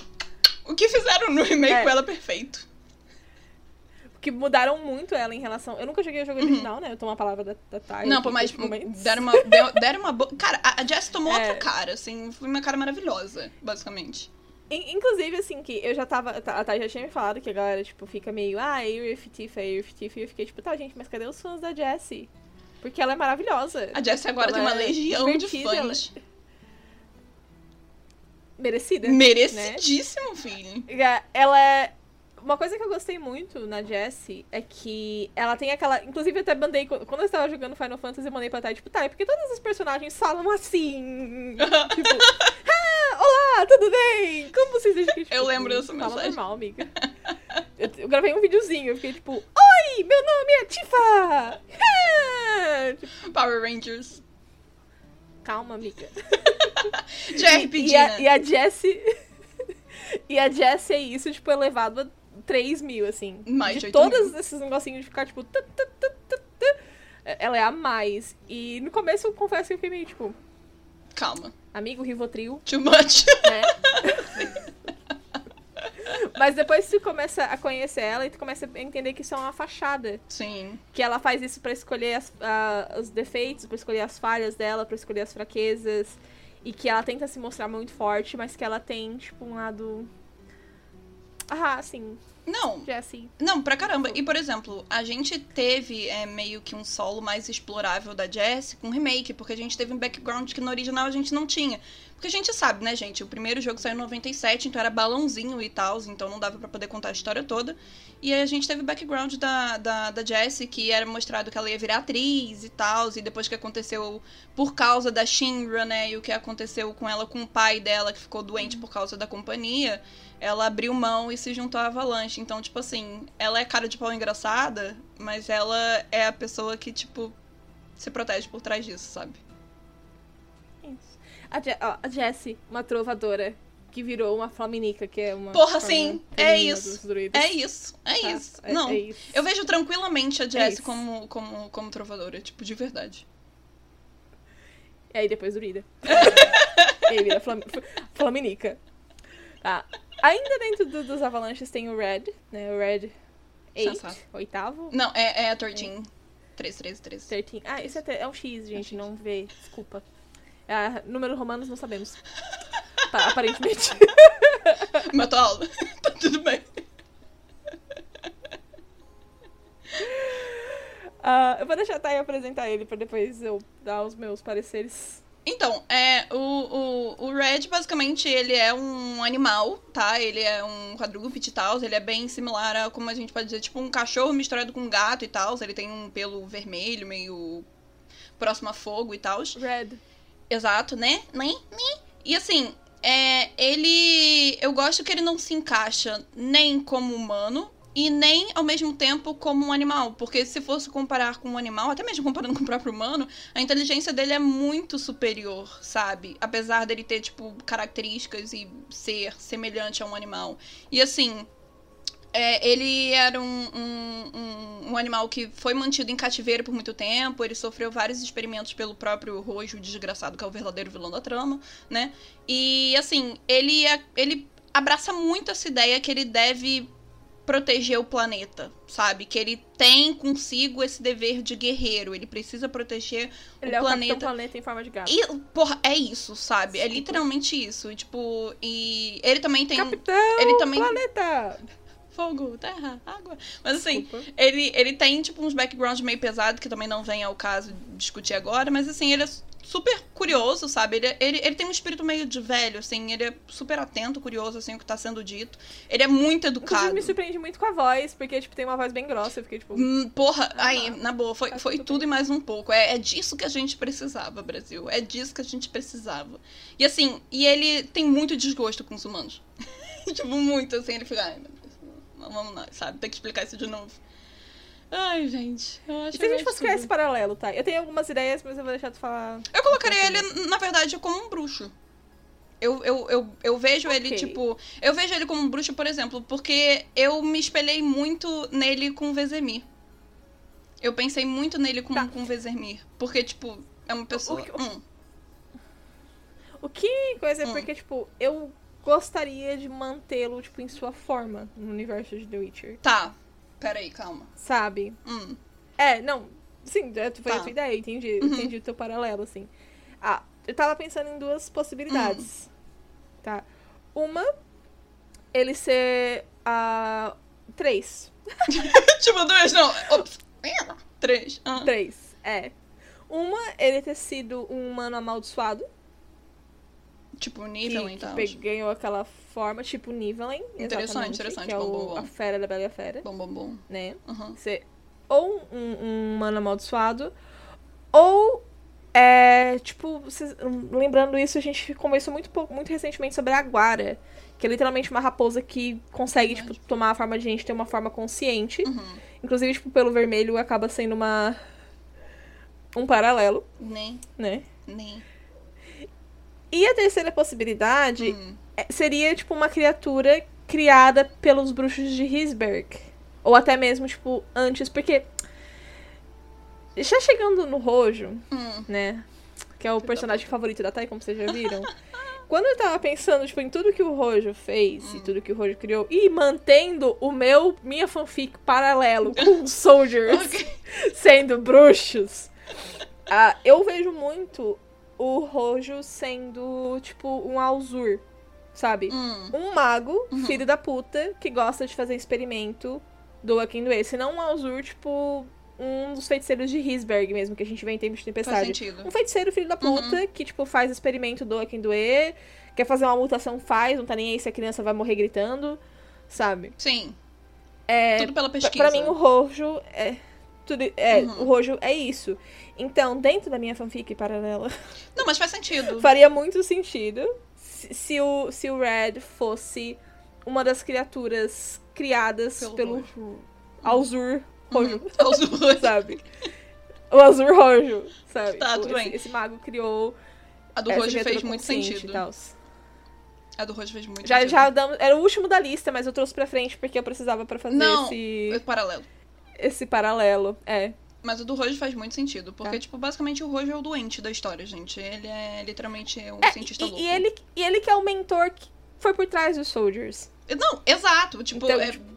O que fizeram no remake É. com ela é perfeito. que mudaram muito ela em relação. Eu nunca joguei o jogo original, né? Eu tomo a palavra da, da Thay. Uhum. Não, pô, mas deram uma, deram uma boa. Cara, a Jess tomou É. outra cara, assim. Foi uma cara maravilhosa, basicamente. In- Inclusive, assim, que eu já tava. A Thay já tinha me falado que a galera, tipo, fica meio. Ah, Aerith Tifa, Aerith Tifa. E eu fiquei tipo, tá, gente, mas cadê os fãs da Jessie? Porque ela é maravilhosa. A Jess agora Ela tem uma é legião de divertida, ela- fãs. Merecida. Merecidíssimo, filho. É, Ela é. Uma coisa que eu gostei muito na Jessie é que ela tem aquela. Inclusive, eu até mandei. Quando eu estava jogando Final Fantasy, eu mandei pra Thay, tipo, tá, é porque todos os personagens falam assim. tipo, ah, olá, tudo bem? Como vocês acham que tipo, Eu lembro dessa fala mensagem. normal, amiga. Eu, eu gravei um videozinho, eu fiquei tipo, oi, meu nome é Tifa! Power Rangers. calma, amiga. De RPG, E a, né? e a Jessie. e a Jessie é isso, tipo, elevado a 3 mil, assim. Mais de de 8 todos esses negocinhos de ficar, tipo. tu, tu, tu, tu, tu, ela é a mais. E no começo eu confesso que eu fiquei meio, tipo, Calma. amigo Rivotril, Too much. né? Mas depois tu começa a conhecer ela e tu começa a entender que isso é uma fachada. Sim. Que ela faz isso pra escolher as- a- os defeitos, pra escolher as falhas dela, pra escolher as fraquezas. E que ela tenta se mostrar muito forte, mas que ela tem, tipo, um lado. Ah, sim, Não, Jessie. Não, pra caramba. E, por exemplo, a gente teve é, meio que um solo mais explorável da Jessie com remake, porque a gente teve um background que no original a gente não tinha. Porque a gente sabe, né, gente? O primeiro jogo saiu em 97, então era balãozinho e tal, então não dava pra poder contar a história toda. E aí a gente teve o background da, da, da Jessie, que era mostrado que ela ia virar atriz e tal, e depois que aconteceu por causa da Shinra, né, e o que aconteceu com ela com o pai dela, que ficou doente por causa da companhia, ela abriu mão e se juntou à Avalanche. Então, tipo assim, ela é cara de pau engraçada, mas ela é a pessoa que, tipo, se protege por trás disso, sabe? A, Je ó, a Jessie, uma trovadora, que virou uma flaminica, que é uma. Porra, sim, é feminina isso. É isso, é Tá? isso. É- Não, é isso. eu vejo tranquilamente a Jessie isso. como, como, como trovadora, tipo, de verdade. E aí depois druida. e aí vira flam flaminica. Tá. Ainda dentro do- dos avalanches tem o Red, né? O Red 8, Sensato. oitavo. Não, é, é a 13. 13, 13, 13. 13. Ah, isso é, é um X, gente, X. não vê. Desculpa. Ah, números romanos não sabemos. Tá, aparentemente. Matou aula. tá tudo bem. Ah, eu vou deixar a Thay apresentar ele pra depois eu dar os meus pareceres. Então, é, o, o, o Red, basicamente, ele é um animal, tá? Ele é um quadrúpede e tal. Ele é bem similar a, como a gente pode dizer, tipo um cachorro misturado com um gato e tal. Ele tem um pelo vermelho, meio próximo a fogo e tal. Red. Exato, né? Né? Né? E assim, é, ele. Eu gosto que ele não se encaixa nem como humano e nem ao mesmo tempo como um animal. Porque se fosse comparar com um animal, até mesmo comparando com o próprio humano, a inteligência dele é muito superior, sabe? Apesar dele ter, tipo, características e ser semelhante a um animal. E assim. É, ele era um, um, um, um, animal que foi mantido em cativeiro por muito tempo. Ele sofreu vários experimentos pelo próprio Rojo, desgraçado, que é o verdadeiro vilão da trama, né? E, assim, ele, é, ele abraça muito essa ideia que ele deve proteger o planeta, sabe? Que ele tem consigo esse dever de guerreiro. Ele precisa proteger ele o é planeta. O planeta em forma de gato. E, porra, é isso, sabe? É literalmente isso. Tipo, e ele também tem. Capitão ele também Planeta! Fogo, terra, água. Mas assim, ele, ele tem, tipo, uns backgrounds meio pesados, que também não vem ao caso discutir agora, mas assim, ele é super curioso, sabe? Ele, ele, ele tem um espírito meio de velho, assim, ele é super atento, curioso, assim, o que tá sendo dito. Ele é muito educado. Inclusive, me surpreende muito com a voz, porque, tipo, tem uma voz bem grossa, eu fiquei, tipo... Hum, porra, ah, aí, na boa, foi, foi tudo, tudo e mais um pouco. É, é disso que a gente precisava, Brasil. É disso que a gente precisava. E assim, e ele tem muito desgosto com os humanos. tipo, muito, assim, ele fica, ai, meu Vamos lá, sabe? Tem que explicar isso de novo. Ai, gente. Eu acho e se a gente fosse criar esse paralelo, tá? Eu tenho algumas ideias, mas eu vou deixar tu falar. Eu colocaria ele, na verdade, como um bruxo. Eu, eu, eu, eu vejo okay. ele, tipo. Eu vejo ele como um bruxo, por exemplo, porque eu me espelhei muito nele com o Vezemir. Eu pensei muito nele com, tá. com o Vezemir. Porque, tipo, é uma pessoa. O, o, hum. o que coisa é hum. porque, tipo, eu gostaria de mantê-lo, tipo, em sua forma no universo de The Witcher. Tá, Peraí, calma. Sabe? Hum. É, não. Sim, foi Tá. a tua ideia, entendi. Uhum. Entendi o teu paralelo, assim. Ah, eu tava pensando em duas possibilidades. Hum. Tá? Uma, ele ser a. três. tipo, duas, não. Ops. Três. Ah. Três, é. Uma, ele ter sido um humano amaldiçoado. Tipo, Que, nível, que então. pe- ganhou aquela forma, tipo Nivelen. Interessante, interessante, Que é bom, o- bom, bom. a fera da Bela e a Fera, Bom, bom, bom. né? Uhum. ser ou um, um humano amaldiçoado, ou é, tipo, vocês- lembrando isso, a gente conversou muito, muito recentemente sobre a Guara, que é literalmente uma raposa que consegue, tipo, tomar a forma de gente, ter uma forma consciente. Uhum. Inclusive, tipo, pelo vermelho acaba sendo uma. um paralelo, Nem, né? nem. E a terceira possibilidade Hum. é- seria, tipo, uma criatura criada pelos bruxos de Hisberg. Ou até mesmo, tipo, antes, porque. Já chegando no Rojo, Hum. né? Que é o personagem favorito da Thay, como vocês já viram. Quando eu tava pensando, tipo, em tudo que o Rojo fez e tudo que o Rojo criou, e mantendo o meu, minha fanfic paralelo com os soldiers Ok. sendo bruxos, ah, eu vejo muito o Rojo sendo, tipo, um Alzur, sabe? Hum. Um mago, filho da puta, que gosta de fazer experimento do Akindoe. Se não um Alzur, tipo, um dos feiticeiros de Hisberg mesmo, que a gente vê em Tempos de Tempestade. Um feiticeiro filho da puta, que, tipo, faz experimento do Akindoe, quer fazer uma mutação, faz, não tá nem aí se a criança vai morrer gritando, sabe? Sim. É, Tudo pela Pra- pesquisa. Pra mim, o Rojo é. Tudo, é, Uhum. o Rojo é isso. Então, dentro da minha fanfic paralela, Não, mas faz sentido. faria muito sentido se, se o, se o Red fosse uma das criaturas criadas Pelo pelo, Rojo. Alzur Rojo, Uhum. sabe? O Azur Rojo, sabe? Tá, tudo esse, bem. esse mago criou. A do Rojo fez muito sentido. A do Rojo fez muito Já, sentido. já damos, era o último da lista, mas eu trouxe pra frente porque eu precisava pra fazer Não, esse, é paralelo. Esse paralelo. É. Mas o do Rojo faz muito sentido. Porque, Tá. tipo, basicamente o Rojo é o doente da história, gente. Ele é literalmente um É, cientista e, louco. e ele, e ele que é o mentor que foi por trás dos Soldiers. Não, exato. Tipo, Então, é... tipo-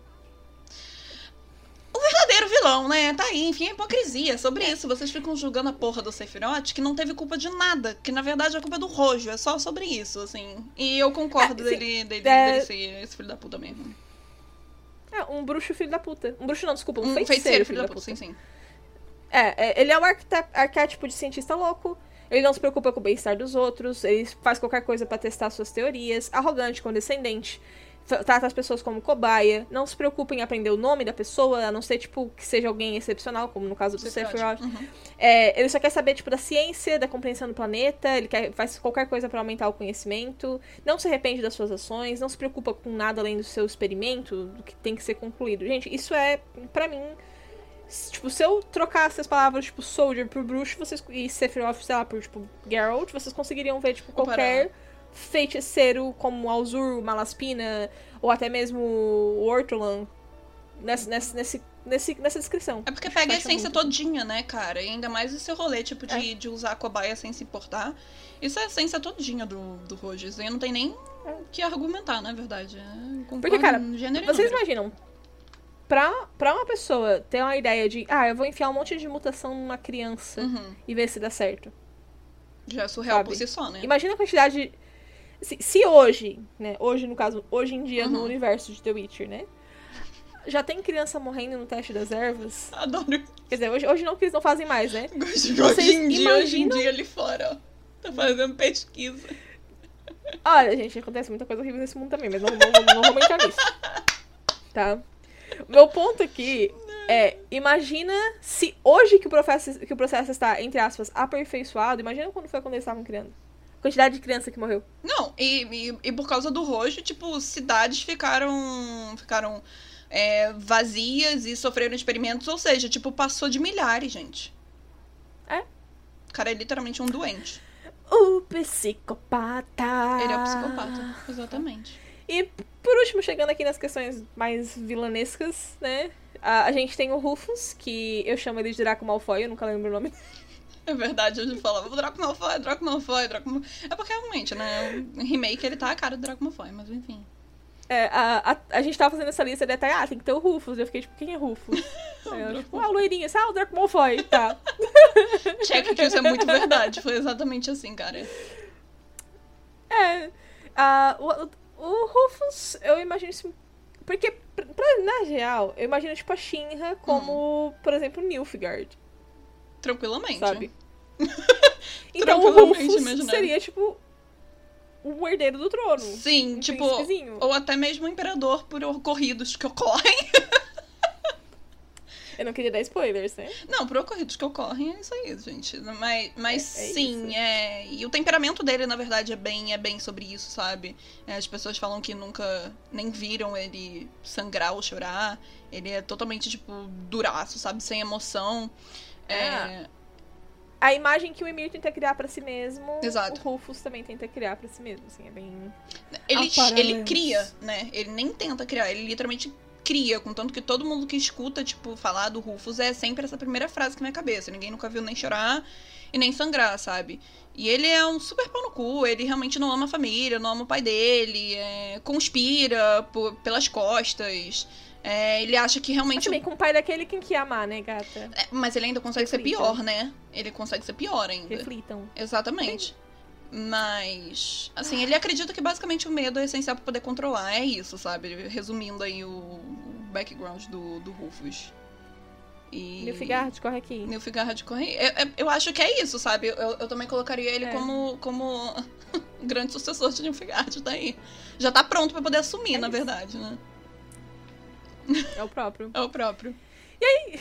O verdadeiro vilão, né? Tá aí, enfim, é hipocrisia. Sobre isso, vocês ficam julgando a porra do Sephiroth, que não teve culpa de nada. Que na verdade a culpa é do Rojo. É só sobre isso, assim. E eu concordo É, dele, dele, é- dele ser esse filho da puta mesmo. É, um bruxo filho da puta. Um bruxo não, desculpa, um, Um feiticeiro, feiticeiro, filho da puta. sim, sim. É, é, ele é um arquétipo de cientista louco. Ele não se preocupa com o bem-estar dos outros. Ele faz qualquer coisa pra testar suas teorias. Arrogante, condescendente. Trata as pessoas como cobaia. Não se preocupa em aprender o nome da pessoa, a não ser, tipo, que seja alguém excepcional, como no caso do Sephiroth. Sephiroth. Uhum. É, ele só quer saber, tipo, da ciência, da compreensão do planeta, ele quer, faz qualquer coisa pra aumentar o conhecimento, não se arrepende das suas ações, não se preocupa com nada além do seu experimento, do que tem que ser concluído. Gente, isso é, pra mim, tipo, se eu trocasse as palavras, tipo, Soldier por Bruxo, vocês, e Sephiroth, sei lá, por, tipo, Geralt, vocês conseguiriam ver, tipo, qualquer feiticeiro como Alzur, Malaspina, ou até mesmo o Ortolan, nesse, nesse, nesse, nesse- nessa descrição. É porque pega a essência muito. todinha, né, cara? E ainda mais esse rolê, tipo, É. de, de usar a cobaia sem se importar. Isso é a essência todinha do, do Rogers. E não tem nem É. o que argumentar, na verdade. É, Porque, cara, Vocês imaginam, pra, pra uma pessoa ter uma ideia de, ah, eu vou enfiar um monte de mutação numa criança Uhum. e ver se dá certo. Já é surreal Sabe? por si só, né? Imagina a quantidade. Se, se hoje, né? Hoje, no caso, hoje em dia, no Uhum. universo de The Witcher, né? Já tem criança morrendo no teste das ervas. Adoro. Quer dizer, hoje, hoje não que eles não fazem mais, né? Vocês hoje em dia, hoje em dia ali fora, ó. Tá fazendo pesquisa. Olha, gente, acontece muita coisa horrível nesse mundo também, mas não, não, não, vamos entrar nisso. Tá? O Meu ponto aqui é, imagina se hoje que o, processo, que o processo está, entre aspas, aperfeiçoado, imagina quando foi quando eles estavam criando. Quantidade de criança que morreu. Não, e, e, e por causa do rojo, tipo, cidades ficaram. ficaram é, vazias e sofreram experimentos, ou seja, tipo, passou de milhares, gente. É. O cara é literalmente um doente. O psicopata. Ele é o psicopata, exatamente. E por último, chegando aqui nas questões mais vilanescas, né? A, a gente tem o Rufus, que eu chamo ele de Draco Malfoy, eu nunca lembro o nome. É verdade, a gente falava Draco Malfoy, Draco Malfoy, Draco Malfoy. É porque realmente, né? O remake ele tá a cara do Draco Malfoy, mas enfim. É, a, a, a gente tava fazendo essa lista de até, ah, tem que ter o Rufus. Eu fiquei tipo, quem é Rufus? Aí eu, tipo, ah, o loirinho, ah, o Draco Malfoy, tá. Check que isso é muito verdade. Foi exatamente assim, cara. É. a- o, o Rufus, eu imagino isso. Porque, pra, na real, eu imagino, tipo, a Shinra como, por exemplo, Nilfgaard, Tranquilamente. sabe? então o Tranquilamente Rufus imaginável. seria, tipo, o herdeiro do trono. Sim, Um tipo. Ou até mesmo o imperador por ocorridos que ocorrem. Eu não queria dar spoilers, né? Não, por ocorridos que ocorrem é isso aí, gente. Mas, mas É- é sim, isso. é. E o temperamento dele, na verdade, é bem, é bem sobre isso, sabe? É, as pessoas falam que nunca nem viram ele sangrar ou chorar. Ele é totalmente, tipo, duraço, sabe? Sem emoção. É, Ah. A imagem que o Emir tenta criar pra si mesmo, Exato. o Rufus também tenta criar pra si mesmo, assim, é bem... Ele, ele cria, né? Ele nem tenta criar, ele literalmente cria, contanto que todo mundo que escuta, tipo, falar do Rufus é sempre essa primeira frase que vem à cabeça. Ninguém nunca viu nem chorar e nem sangrar, sabe? E ele é um super pau no cu, ele realmente não ama a família, não ama o pai dele, é, conspira por- pelas costas. É, ele acha que realmente. também com o pai daquele quem que amar, né, gata? É, mas ele ainda consegue ser Reflitam. pior, né? Ele consegue ser pior ainda. Reflitam. Exatamente. Mas, assim, ele acredita que basicamente o medo é essencial pra poder controlar. É isso, sabe? Resumindo aí o, background do, do Rufus. E... Nilfgaard, corre aqui. Nilfgaard corre. Eu, eu- acho que é isso, sabe? Eu, eu também colocaria ele É. como, como grande sucessor de Nilfgaard, tá aí. Já tá pronto pra poder assumir, É na isso. verdade, né? É o próprio. É o próprio. E aí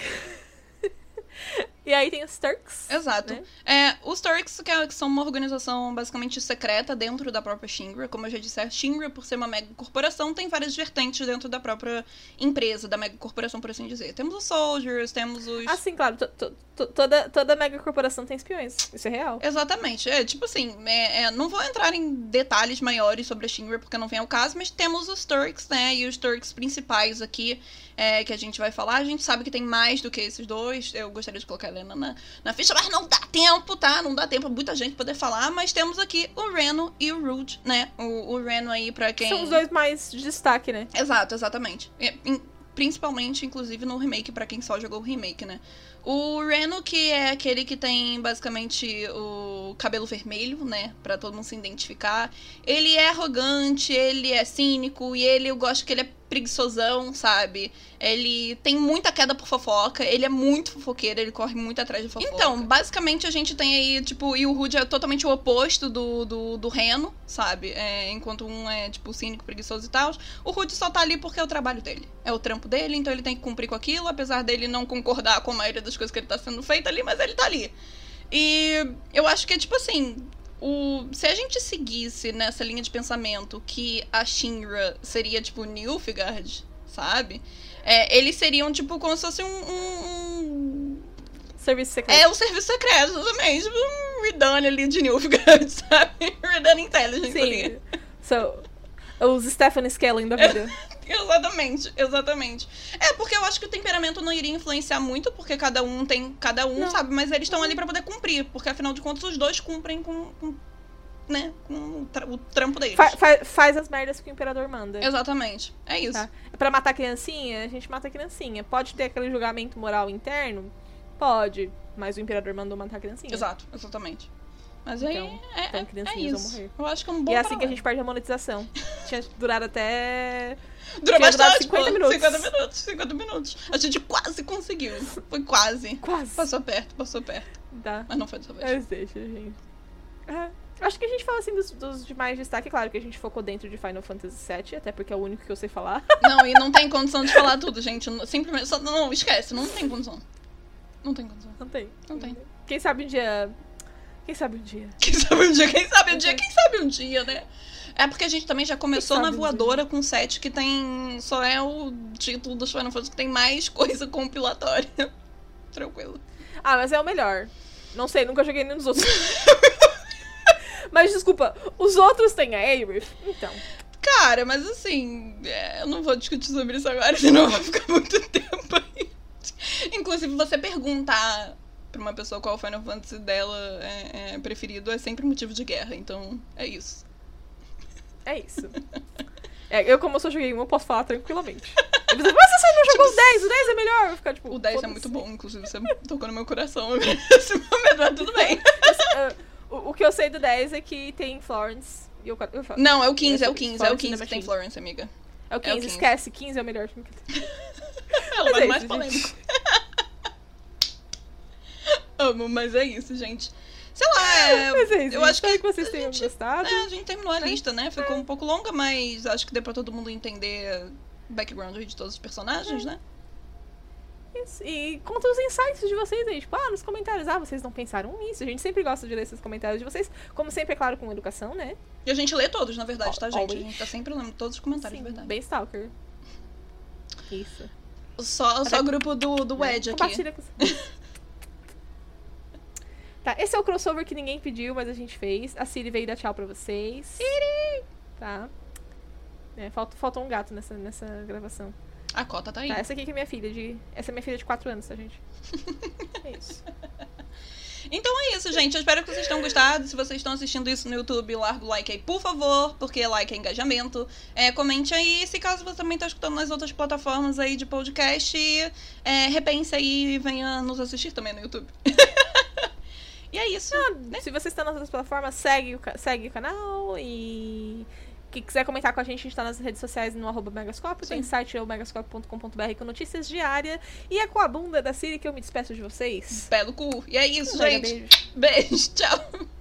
tem os Turks. Exato. né? É, os Turks, que, é- que são uma organização basicamente secreta dentro da própria Shinra, como eu já disse, a Shinra, por ser uma mega corporação, tem várias vertentes dentro da própria empresa, da mega corporação, por assim dizer. Temos os Soldiers, temos os. Ah, sim, claro. to- to- to- toda, toda mega corporação tem espiões. Isso é real. Exatamente. É, tipo assim, é, é, não vou entrar em detalhes maiores sobre a Shinra, porque não vem ao caso, mas temos os Turks, né? E os Turks principais aqui, é, que a gente vai falar. A gente sabe que tem mais do que esses dois. Eu gostaria de colocar a Helena na, na ficha, mas não dá tempo, tá? Não dá tempo pra muita gente poder falar. Mas temos aqui o Reno e o Rude, né? O, o Reno aí, pra quem. São os dois mais de destaque, né? Exato, exatamente. Principalmente, inclusive, no remake, pra quem só jogou o remake, né? O Reno, que é aquele que tem basicamente o cabelo vermelho, né? Pra todo mundo se identificar. Ele é arrogante, ele é cínico e ele, eu gosto que ele é preguiçosão, sabe? Ele tem muita queda por fofoca, ele é muito fofoqueiro, ele corre muito atrás de fofoca. Então, basicamente a gente tem aí, tipo, e o Rude é totalmente o oposto do, do, do Reno, sabe? É, enquanto um é, tipo, cínico, preguiçoso e tal. O Rude só tá ali porque é o trabalho dele. É o trampo dele, então ele tem que cumprir com aquilo, apesar dele não concordar com a maioria das coisas que ele tá sendo feita ali, mas ele tá ali. E eu acho que é tipo assim, o, se a gente seguisse nessa linha de pensamento que a Shinra seria tipo Nilfgaard, sabe? É, eles seriam tipo como se fosse um, um, um... Serviço secreto. É o serviço secreto, exatamente. Tipo um Redan ali de Nilfgaard, sabe? Redan Intelligence Sim. ali. So, os Stephen Skellen da vida. Exatamente, exatamente. É, porque eu acho que o temperamento não iria influenciar muito, porque cada um tem. Cada um, Não. sabe? Mas eles estão ali pra poder cumprir. Porque afinal de contas, os dois cumprem com. com né? Com o, tra- o trampo deles. Fa- fa- faz as merdas que o imperador manda. Exatamente. É isso. Tá? Pra matar criancinha, a gente mata criancinha. Pode ter aquele julgamento moral interno? Pode. Mas o imperador mandou matar criancinha. Exato, exatamente. Mas aí Então, é, então é, é criancinhas vão isso. morrer. Eu acho que é um bom E é assim que a gente perde a monetização. Tinha durado até. Durou tinha bastante, 50 pô. minutos. 50 minutos, 50 minutos. A gente quase conseguiu. Foi quase. Quase. Passou perto, passou perto. Tá. Mas não foi dessa vez. Mas deixa, gente. É. Acho que a gente fala assim dos, dos de mais destaque. Claro que a gente focou dentro de Final Fantasy VII, até porque é o único que eu sei falar. Não, e não tem condição de falar tudo, gente. Simplesmente. Só, não, esquece, não tem condição. Não tem condição. Não tem. Não tem. Quem sabe um dia. Quem sabe um dia. Quem sabe um dia, quem sabe um dia, quem sabe um dia, né? É porque a gente também já começou na voadora com set que tem. Só é o título do Final Fantasy que tem mais coisa compilatória. Tranquilo. Ah, mas é o melhor. Não sei, nunca joguei nenhum dos outros. mas desculpa, os outros têm a Aerith? Então. Cara, mas assim, é, eu não vou discutir sobre isso agora, senão vai ficar muito tempo aí. Inclusive, você perguntar pra uma pessoa qual o Final Fantasy dela é, é preferido é sempre motivo de guerra, então é isso. É isso. É, eu, como eu só joguei um, eu posso falar tranquilamente. Mas você não jogou o 10, o 10 é melhor. Eu vou ficar tipo. O 10 é muito bom, inclusive, você tocou no meu coração. Esse momento, mas tudo bem. Ah, o, o que eu sei do 10 é que tem Florence. E eu, eu falo, Não, é o 15, é o Esse 15, é o Florence 15 in the que tem. Florence, amiga. é o 15, 15. esquece, 15 é o melhor time que tem. Ela Mas vai é mais polêmico. Amo, mas é isso, gente. Sei lá, é, Mas é isso, eu acho que, que vocês a tenham gente- gostado. É, a gente terminou a lista, né? Ficou um pouco longa, mas acho que deu pra todo mundo entender o background de todos os personagens, né? Isso. E conta os insights de vocês aí, tipo, ah, nos comentários, ah, vocês não pensaram nisso. A gente sempre gosta de ler esses comentários de vocês, como sempre, é claro, com educação, né? E a gente lê todos, na verdade, tá, gente? A Always. gente tá sempre lendo todos os comentários, de verdade. bem stalker. Isso. Só, só o grupo do, do Ed aqui. Compartilha com Tá, esse é o crossover que ninguém pediu, mas a gente fez. A Siri veio dar tchau pra vocês. Siri! Tá. É, falta, falta um gato nessa, nessa gravação. A cota tá aí. Tá, essa aqui que é minha filha de. Essa é minha filha de 4 anos, tá, gente? É isso. Então é isso, gente. Eu espero que vocês tenham gostado. Se vocês estão assistindo isso no YouTube, larga o like aí, por favor, porque like é engajamento. É, comente aí. Se caso você também tá escutando nas outras plataformas aí de podcast, é, repense aí e venha nos assistir também no YouTube. e é isso. Se você está nas outras plataformas, segue o, segue o canal e. Quem quiser comentar com a gente, a gente tá nas redes sociais no arroba Megascópio. Tem site é o megascópio.com.br com notícias diárias. E é com a bunda da Siri que eu me despeço de vocês. Pé no cu. E é isso, gente. beijo. Beijo. Tchau.